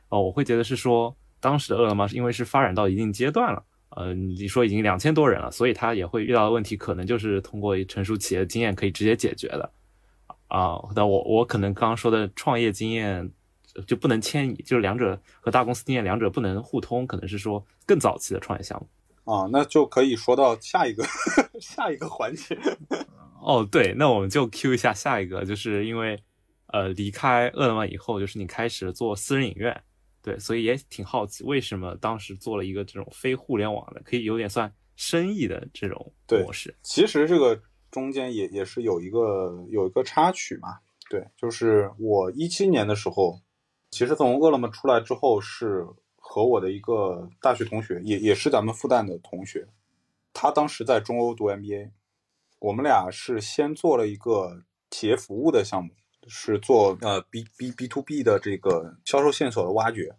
哦。我会觉得是说，当时的饿了么是因为是发展到一定阶段了，呃，你说已经两千多人了，所以他也会遇到的问题，可能就是通过成熟企业的经验可以直接解决的啊。那我我可能刚刚说的创业经验就不能迁移，就是两者和大公司经验两者不能互通，可能是说更早期的创业项目。啊，那就可以说到下一个 下一个环节。哦，对，那我们就 Q 一下下一个，就是因为呃离开饿了么以后，就是你开始做私人影院，对，所以也挺好奇为什么当时做了一个这种非互联网的，可以有点算生意的这种模式。其实这个中间也也是有一个有一个插曲嘛，对，就是我一七年的时候，其实从饿了么出来之后是。和我的一个大学同学，也也是咱们复旦的同学，他当时在中欧读 MBA，我们俩是先做了一个企业服务的项目，是做呃 B B B to B 的这个销售线索的挖掘，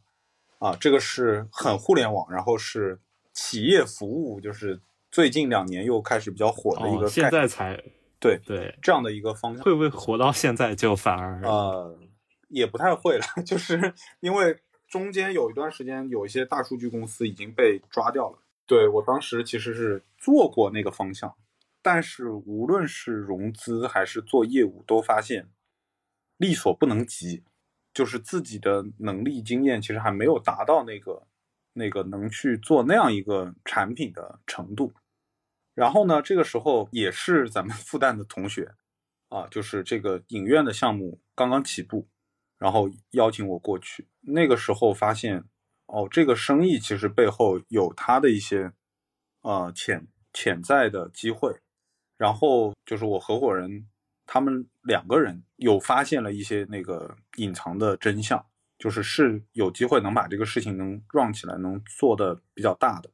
啊，这个是很互联网，然后是企业服务，就是最近两年又开始比较火的一个、哦，现在才对对，这样的一个方向，会不会活到现在就反而呃也不太会了，就是因为中间有一段时间有一些大数据公司已经被抓掉了。对我当时其实是做过那个方向，但是无论是融资还是做业务，都发现力所不能及，就是自己的能力经验其实还没有达到那个那个能去做那样一个产品的程度。然后呢，这个时候也是咱们 复旦的同学啊，就是这个影院的项目刚刚起步，然后邀请我过去。那个时候发现。哦，这个生意其实背后有它的一些，呃潜潜在的机会，然后就是我合伙人他们两个人有发现了一些那个隐藏的真相，就是是有机会能把这个事情能 run 起来，能做的比较大的，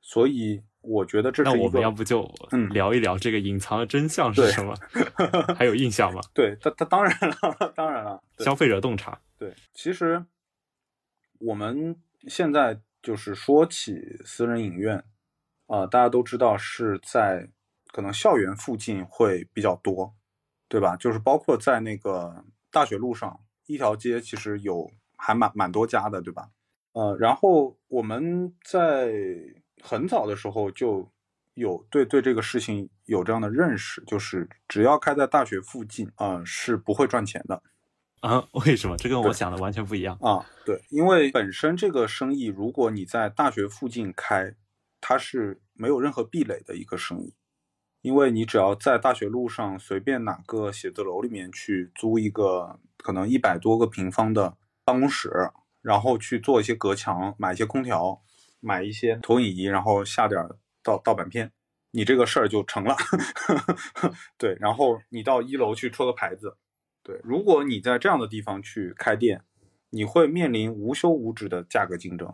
所以我觉得这是那我们要不就嗯聊一聊这个隐藏的真相是什么？还有印象吗？对，他他当然了，当然了，消费者洞察。对，其实我们。现在就是说起私人影院，啊、呃，大家都知道是在可能校园附近会比较多，对吧？就是包括在那个大学路上一条街，其实有还蛮蛮多家的，对吧？呃，然后我们在很早的时候就有对对这个事情有这样的认识，就是只要开在大学附近啊、呃，是不会赚钱的。啊？为什么？这跟我想的完全不一样啊！对，因为本身这个生意，如果你在大学附近开，它是没有任何壁垒的一个生意，因为你只要在大学路上随便哪个写字楼里面去租一个可能一百多个平方的办公室，然后去做一些隔墙，买一些空调，买一些投影仪，然后下点盗盗版片，你这个事儿就成了。对，然后你到一楼去戳个牌子。对，如果你在这样的地方去开店，你会面临无休无止的价格竞争。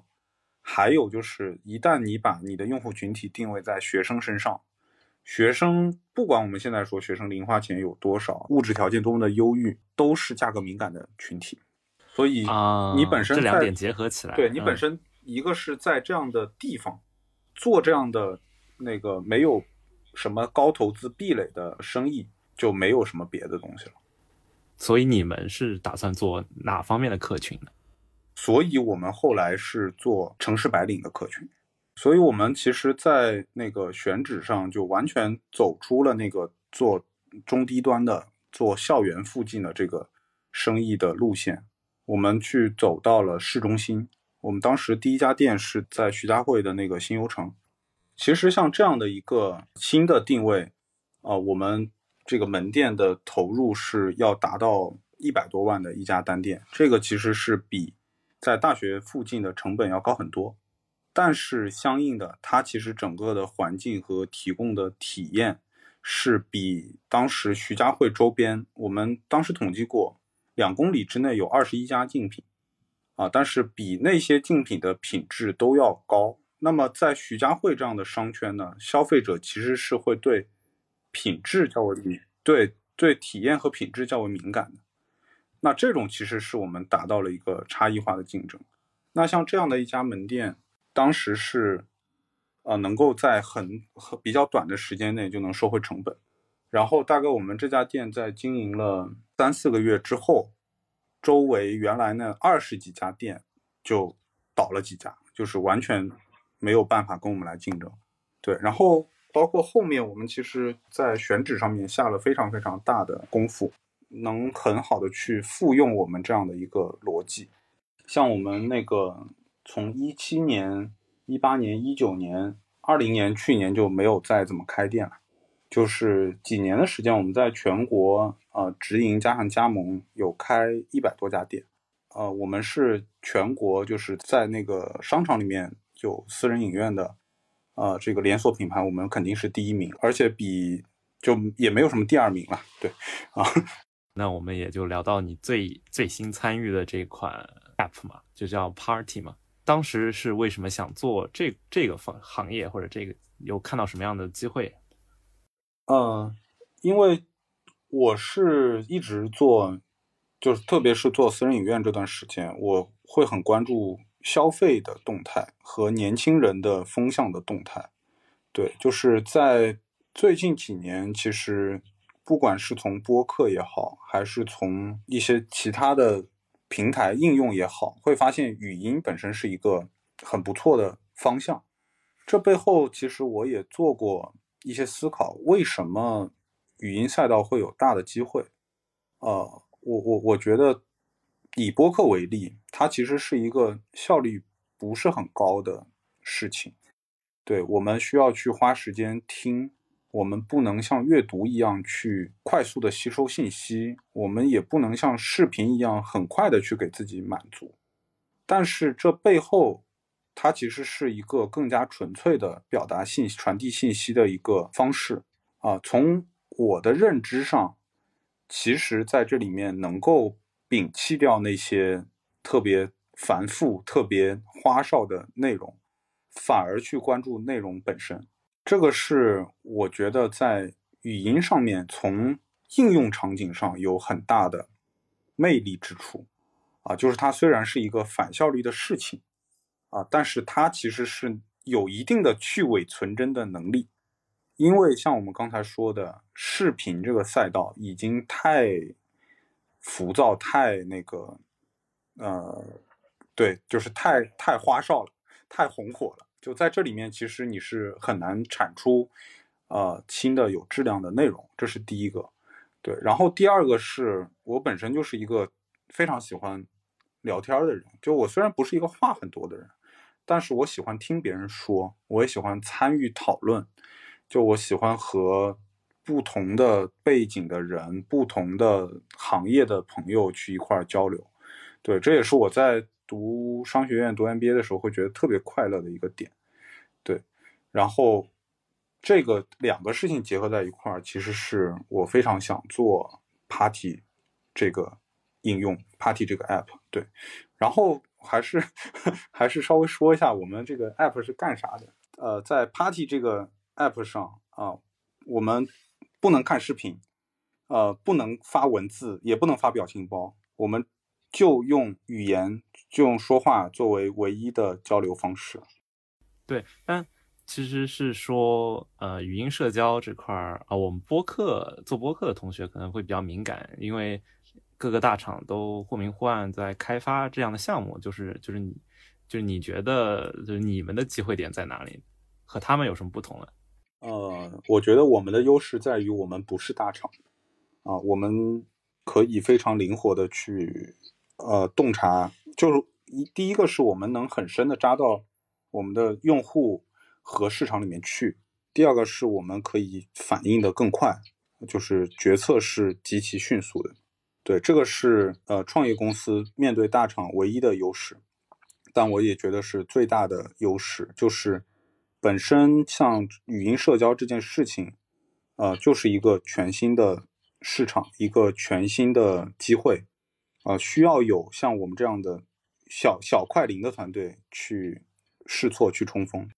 还有就是，一旦你把你的用户群体定位在学生身上，学生不管我们现在说学生零花钱有多少，物质条件多么的优郁，都是价格敏感的群体。所以啊，你本身、这两点结合起来，对你本身一个是在这样的地方、嗯、做这样的那个没有什么高投资壁垒的生意，就没有什么别的东西了。所以你们是打算做哪方面的客群呢？所以我们后来是做城市白领的客群，所以我们其实，在那个选址上就完全走出了那个做中低端的、做校园附近的这个生意的路线，我们去走到了市中心。我们当时第一家店是在徐家汇的那个新游城。其实像这样的一个新的定位，啊、我们。这个门店的投入是要达到一百多万的一家单店，这个其实是比在大学附近的成本要高很多，但是相应的，它其实整个的环境和提供的体验是比当时徐家汇周边，我们当时统计过，两公里之内有二十一家竞品，啊，但是比那些竞品的品质都要高。那么在徐家汇这样的商圈呢，消费者其实是会对。品质较为敏，对对体验和品质较为敏感的，那这种其实是我们达到了一个差异化的竞争。那像这样的一家门店，当时是，呃，能够在很很比较短的时间内就能收回成本。然后大概我们这家店在经营了三四个月之后，周围原来那二十几家店就倒了几家，就是完全没有办法跟我们来竞争。对，然后。包括后面我们其实，在选址上面下了非常非常大的功夫，能很好的去复用我们这样的一个逻辑。像我们那个从一七年、一八年、一九年、二零年，去年就没有再怎么开店了，就是几年的时间，我们在全国呃直营加上加盟有开一百多家店。呃，我们是全国就是在那个商场里面有私人影院的。呃，这个连锁品牌我们肯定是第一名，而且比就也没有什么第二名了。对，啊，那我们也就聊到你最最新参与的这款 app 嘛，就叫 Party 嘛。当时是为什么想做这这个行行业，或者这个有看到什么样的机会？嗯，因为我是一直做，就是特别是做私人影院这段时间，我会很关注消费的动态和年轻人的风向的动态。对，就是在最近几年，其实不管是从播客也好，还是从一些其他的平台应用也好，会发现语音本身是一个很不错的方向。这背后其实我也做过一些思考，为什么语音赛道会有大的机会？呃，我我我觉得以播客为例，它其实是一个效率不是很高的事情。对我们需要去花时间听，我们不能像阅读一样去快速的吸收信息，我们也不能像视频一样很快的去给自己满足。但是这背后，它其实是一个更加纯粹的表达信息、传递信息的一个方式啊。从我的认知上，其实在这里面能够摒弃掉那些特别繁复、特别花哨的内容，反而去关注内容本身。这个是我觉得在语音上面从应用场景上有很大的魅力之处啊，就是它虽然是一个反效率的事情。啊，但是它其实是有一定的去伪存真的能力，因为像我们刚才说的，视频这个赛道已经太浮躁、太那个，呃，对，就是太太花哨了，太红火了。就在这里面，其实你是很难产出呃新的有质量的内容，这是第一个。对，然后第二个是我本身就是一个非常喜欢聊天的人，就我虽然不是一个话很多的人。但是我喜欢听别人说，我也喜欢参与讨论，就我喜欢和不同的背景的人、不同的行业的朋友去一块交流。对，这也是我在读商学院、读 MBA 的时候会觉得特别快乐的一个点。对，然后这个两个事情结合在一块儿，其实是我非常想做 Party 这个应用，Party 这个 App。对，然后。还是 还是稍微说一下我们这个 app 是干啥的。呃，在 Party 这个 app 上啊，我们不能看视频，呃，不能发文字，也不能发表情包，我们就用语言，就用说话作为唯一的交流方式。对，但其实是说，呃，语音社交这块儿啊，我们播客做播客的同学可能会比较敏感，因为。各个大厂都或明或暗在开发这样的项目，就是就是你，就是你觉得就是你们的机会点在哪里，和他们有什么不同呢？呃，我觉得我们的优势在于我们不是大厂，啊，我们可以非常灵活的去呃洞察，就是一第一个是我们能很深的扎到我们的用户和市场里面去，第二个是我们可以反应的更快，就是决策是极其迅速的。对，这个是呃创业公司面对大厂唯一的优势，但我也觉得是最大的优势，就是本身像语音社交这件事情，呃，就是一个全新的市场，一个全新的机会，呃，需要有像我们这样的小小快灵的团队去试错、去冲锋。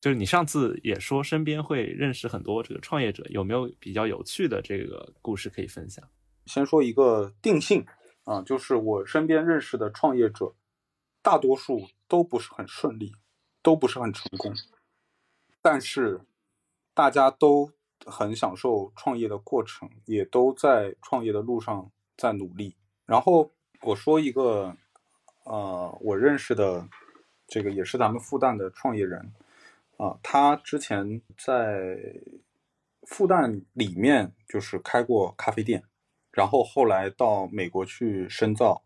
就是你上次也说身边会认识很多这个创业者，有没有比较有趣的这个故事可以分享？先说一个定性啊，就是我身边认识的创业者，大多数都不是很顺利，都不是很成功，但是大家都很享受创业的过程，也都在创业的路上在努力。然后我说一个，呃，我认识的这个也是咱们复旦的创业人啊，他之前在复旦里面就是开过咖啡店。然后后来到美国去深造，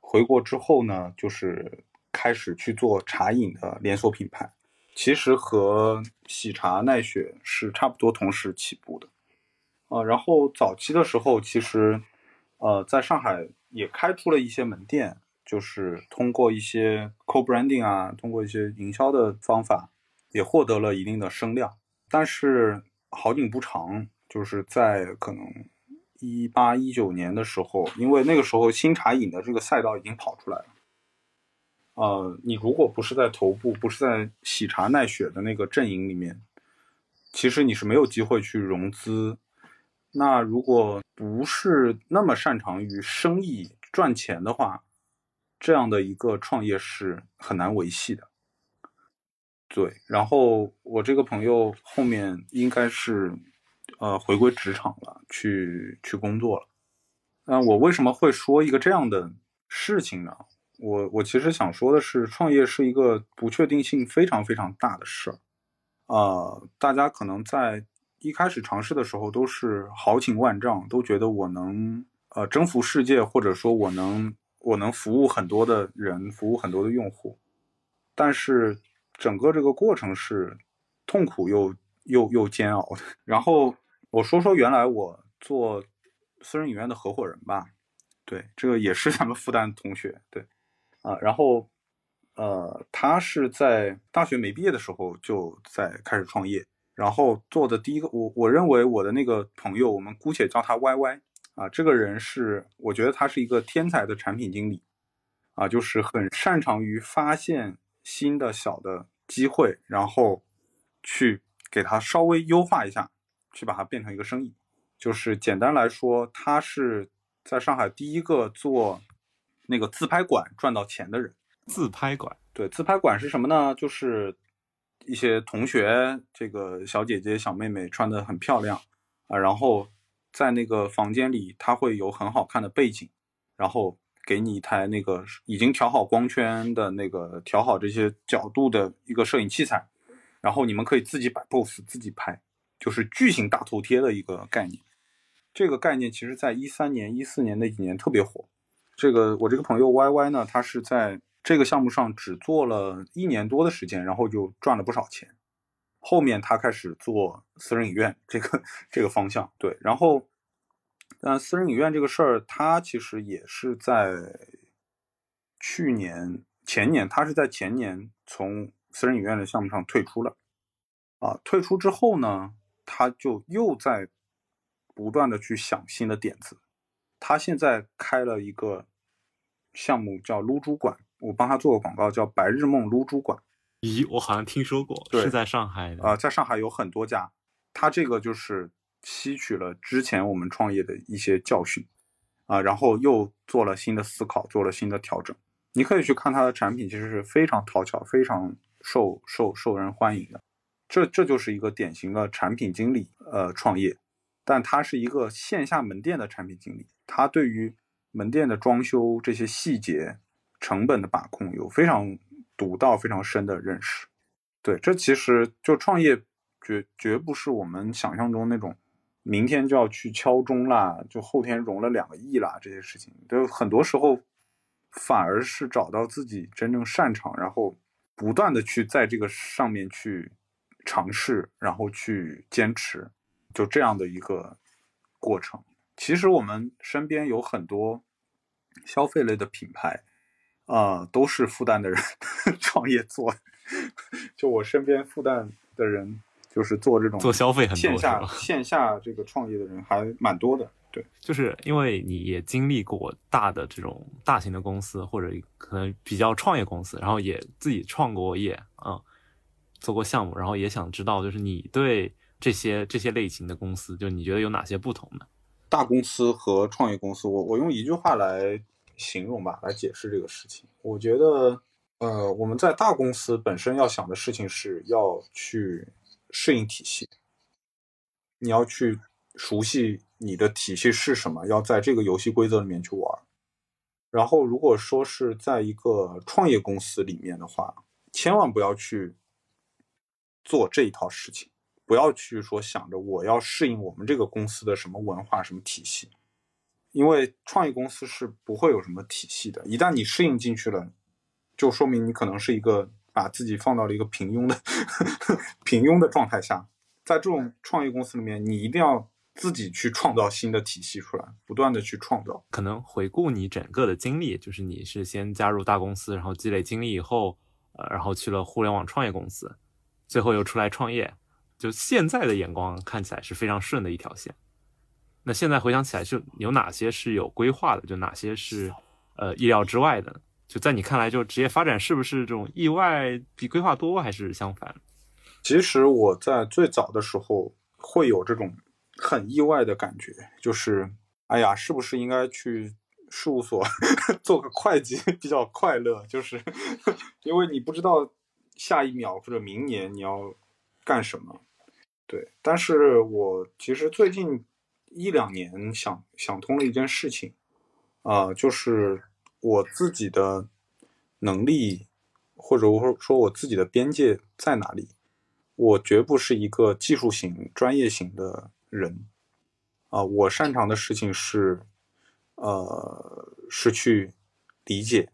回国之后呢，就是开始去做茶饮的连锁品牌，其实和喜茶、奈雪是差不多同时起步的，呃，然后早期的时候，其实，呃，在上海也开出了一些门店，就是通过一些 co-branding 啊，通过一些营销的方法，也获得了一定的声量，但是好景不长，就是在可能。一八一九年的时候，因为那个时候新茶饮的这个赛道已经跑出来了。呃，你如果不是在头部，不是在喜茶、奈雪的那个阵营里面，其实你是没有机会去融资。那如果不是那么擅长于生意赚钱的话，这样的一个创业是很难维系的。对，然后我这个朋友后面应该是呃回归职场了，去去工作了。那我为什么会说一个这样的事情呢？我我其实想说的是，创业是一个不确定性非常非常大的事儿。啊，大家可能在一开始尝试的时候都是豪情万丈，都觉得我能呃征服世界，或者说我能我能服务很多的人，服务很多的用户。但是整个这个过程是痛苦又又又煎熬的。然后我说说原来我做私人影院的合伙人吧，对，这个也是咱们复旦同学，对。啊，然后，呃，他是在大学没毕业的时候就在开始创业，然后做的第一个，我我认为我的那个朋友，我们姑且叫他 Y Y，啊，这个人是，我觉得他是一个天才的产品经理，啊，就是很擅长于发现新的小的机会，然后去给他稍微优化一下，去把它变成一个生意，就是简单来说，他是在上海第一个做。那个自拍馆赚到钱的人，自拍馆对自拍馆是什么呢？就是一些同学，这个小姐姐、小妹妹穿的很漂亮啊，然后在那个房间里，它会有很好看的背景，然后给你一台那个已经调好光圈的那个调好这些角度的一个摄影器材，然后你们可以自己摆 pose，自己拍，就是巨型大头贴的一个概念。这个概念其实在一三年、一四年那几年特别火。这个我这个朋友 Y Y 呢，他是在这个项目上只做了一年多的时间，然后就赚了不少钱。后面他开始做私人影院这个这个方向，对。然后，但私人影院这个事儿，他其实也是在去年前年，他是在前年从私人影院的项目上退出了。啊，退出之后呢，他就又在不断的去想新的点子。他现在开了一个项目叫撸猪馆，我帮他做过广告，叫白日梦撸猪馆。咦，我好像听说过，是在上海的啊，在上海有很多家。他这个就是吸取了之前我们创业的一些教训啊，然后又做了新的思考，做了新的调整。你可以去看他的产品，其实是非常讨巧，非常受受受人欢迎的。这这就是一个典型的产品经理呃创业，但他是一个线下门店的产品经理。他对于门店的装修这些细节、成本的把控有非常独到、非常深的认识。对，这其实就创业绝绝不是我们想象中那种明天就要去敲钟啦，就后天融了两个亿啦这些事情。就很多时候反而是找到自己真正擅长，然后不断的去在这个上面去尝试，然后去坚持，就这样的一个过程。其实我们身边有很多消费类的品牌，啊，都是复旦的人创业做。就我身边复旦的人，就是做这种做消费很多线下线下这个创业的人还蛮多的。对，就是因为你也经历过大的这种大型的公司，或者可能比较创业公司，然后也自己创过业啊，做过项目，然后也想知道，就是你对这些这些类型的公司，就你觉得有哪些不同呢？大公司和创业公司，我我用一句话来形容吧，来解释这个事情。我觉得，呃，我们在大公司本身要想的事情是要去适应体系，你要去熟悉你的体系是什么，要在这个游戏规则里面去玩。然后，如果说是在一个创业公司里面的话，千万不要去做这一套事情。不要去说想着我要适应我们这个公司的什么文化、什么体系，因为创业公司是不会有什么体系的。一旦你适应进去了，就说明你可能是一个把自己放到了一个平庸的 平庸的状态下。在这种创业公司里面，你一定要自己去创造新的体系出来，不断的去创造。可能回顾你整个的经历，就是你是先加入大公司，然后积累经历以后，呃，然后去了互联网创业公司，最后又出来创业。就现在的眼光看起来是非常顺的一条线，那现在回想起来，就有哪些是有规划的，就哪些是呃意料之外的？就在你看来，就职业发展是不是这种意外比规划多，还是相反？其实我在最早的时候会有这种很意外的感觉，就是哎呀，是不是应该去事务所 做个会计比较快乐，就是 因为你不知道下一秒或者明年你要干什么。对，但是我其实最近一两年想想通了一件事情，啊，就是我自己的能力或者我说我自己的边界在哪里？我绝不是一个技术型、专业型的人，啊，我擅长的事情是。呃，是去理解、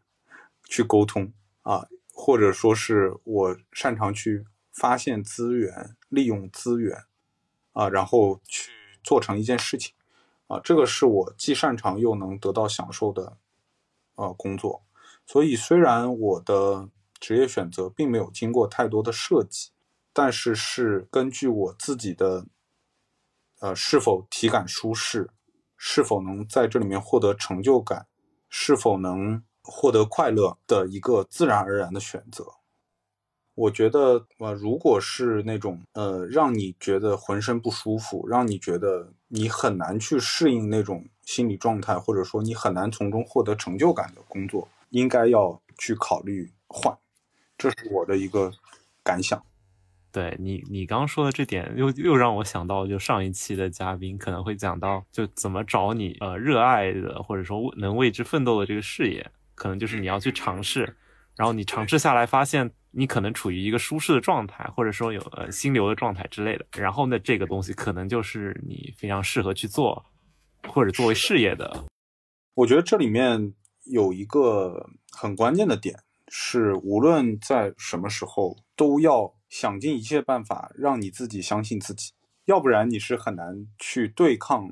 去沟通啊，或者说是我擅长去发现资源、利用资源啊，然后去做成一件事情啊，这个是我既擅长又能得到享受的呃工作。所以，虽然我的职业选择并没有经过太多的设计，但是是根据我自己的呃是否体感舒适。是否能在这里面获得成就感，是否能获得快乐的一个自然而然的选择？我觉得，呃，如果是那种呃让你觉得浑身不舒服，让你觉得你很难去适应那种心理状态，或者说你很难从中获得成就感的工作，应该要去考虑换。这是我的一个感想。对你，你刚刚说的这点又又让我想到，就上一期的嘉宾可能会讲到，就怎么找你呃热爱的或者说能为之奋斗的这个事业，可能就是你要去尝试，然后你尝试下来发现你可能处于一个舒适的状态，或者说有呃心流的状态之类的，然后呢这个东西可能就是你非常适合去做或者作为事业的。我觉得这里面有一个很关键的点是，无论在什么时候都要。想尽一切办法让你自己相信自己，要不然你是很难去对抗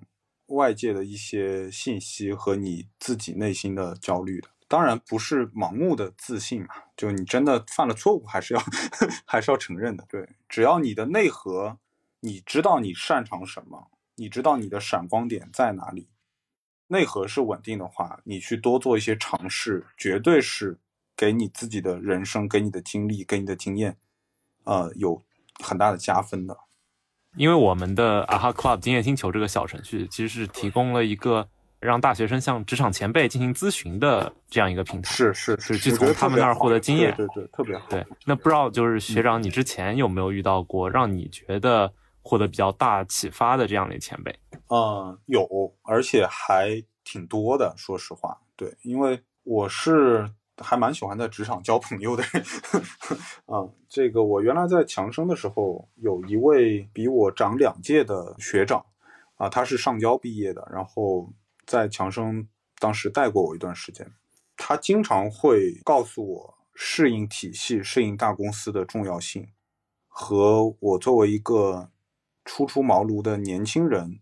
外界的一些信息和你自己内心的焦虑的。当然不是盲目的自信嘛，就你真的犯了错误，还是要 还是要承认的。对，只要你的内核，你知道你擅长什么，你知道你的闪光点在哪里，内核是稳定的话，你去多做一些尝试，绝对是给你自己的人生、给你的经历、给你的经验。呃，有很大的加分的，因为我们的 AHA Club 经验星球这个小程序其实是提供了一个让大学生向职场前辈进行咨询的这样一个平台，是是是去从他们那儿获得经验，对对，特别好。对，那不知道就是学长，你之前有没有遇到过让你觉得获得比较大启发的这样的前辈？嗯，有，而且还挺多的。说实话，对，因为我是。还蛮喜欢在职场交朋友的，人。嗯，这个我原来在强生的时候，有一位比我长两届的学长，啊，他是上交毕业的，然后在强生当时带过我一段时间，他经常会告诉我适应体系、适应大公司的重要性，和我作为一个初出茅庐的年轻人。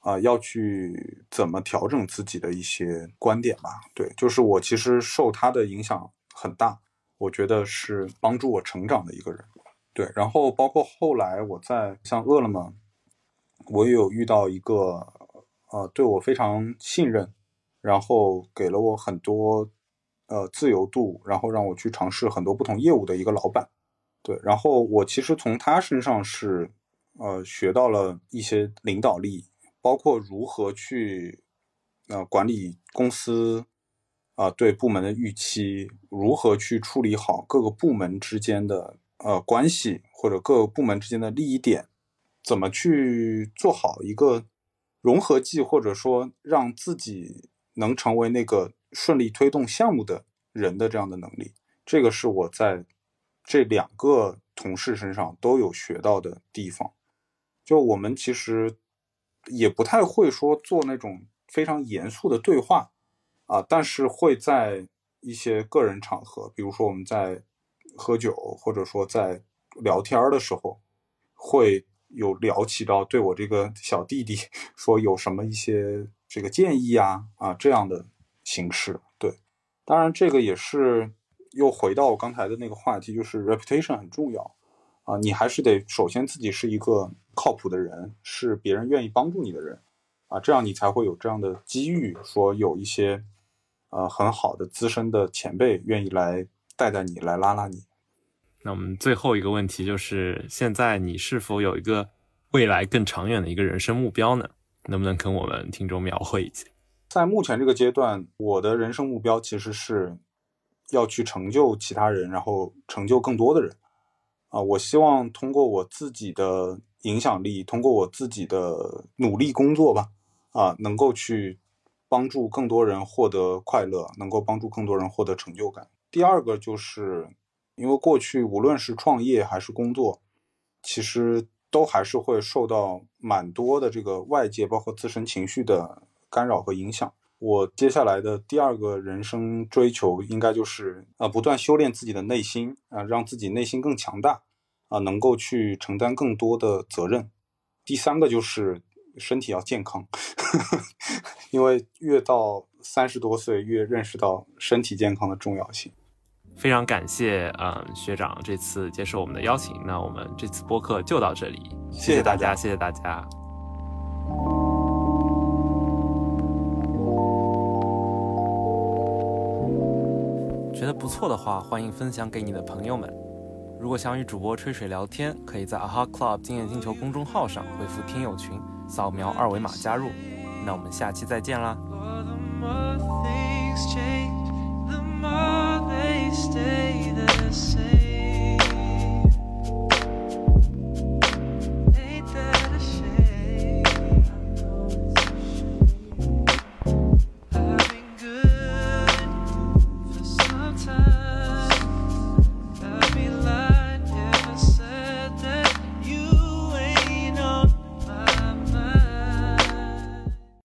啊，要去怎么调整自己的一些观点吧？对，就是我其实受他的影响很大，我觉得是帮助我成长的一个人。对，然后包括后来我在像饿了么，我也有遇到一个呃对我非常信任，然后给了我很多呃自由度，然后让我去尝试很多不同业务的一个老板。对，然后我其实从他身上是呃学到了一些领导力。包括如何去呃管理公司啊，对部门的预期，如何去处理好各个部门之间的呃关系，或者各个部门之间的利益点，怎么去做好一个融合剂，或者说让自己能成为那个顺利推动项目的人的这样的能力，这个是我在这两个同事身上都有学到的地方。就我们其实。也不太会说做那种非常严肃的对话，啊，但是会在一些个人场合，比如说我们在喝酒或者说在聊天的时候，会有聊起到对我这个小弟弟说有什么一些这个建议啊啊这样的形式。对，当然这个也是又回到我刚才的那个话题，就是 reputation 很重要啊，你还是得首先自己是一个。靠谱的人是别人愿意帮助你的人，啊，这样你才会有这样的机遇，说有一些，呃，很好的资深的前辈愿意来带带你，来拉拉你。那我们最后一个问题就是，现在你是否有一个未来更长远的一个人生目标呢？能不能跟我们听众描绘一下？在目前这个阶段，我的人生目标其实是要去成就其他人，然后成就更多的人。啊，我希望通过我自己的影响力，通过我自己的努力工作吧，啊，能够去帮助更多人获得快乐，能够帮助更多人获得成就感。第二个就是，因为过去无论是创业还是工作，其实都还是会受到蛮多的这个外界，包括自身情绪的。干扰和影响，我接下来的第二个人生追求应该就是啊，不断修炼自己的内心啊，让自己内心更强大啊，能够去承担更多的责任。第三个就是身体要健康，因为越到三十多岁，越认识到身体健康的重要性。非常感谢嗯学长这次接受我们的邀请，那我们这次播客就到这里，谢谢大家，谢谢大家。觉得不错的话，欢迎分享给你的朋友们。如果想与主播吹水聊天，可以在 AHA Club 经验星球公众号上回复“听友群”，扫描二维码加入。那我们下期再见啦！stay the same.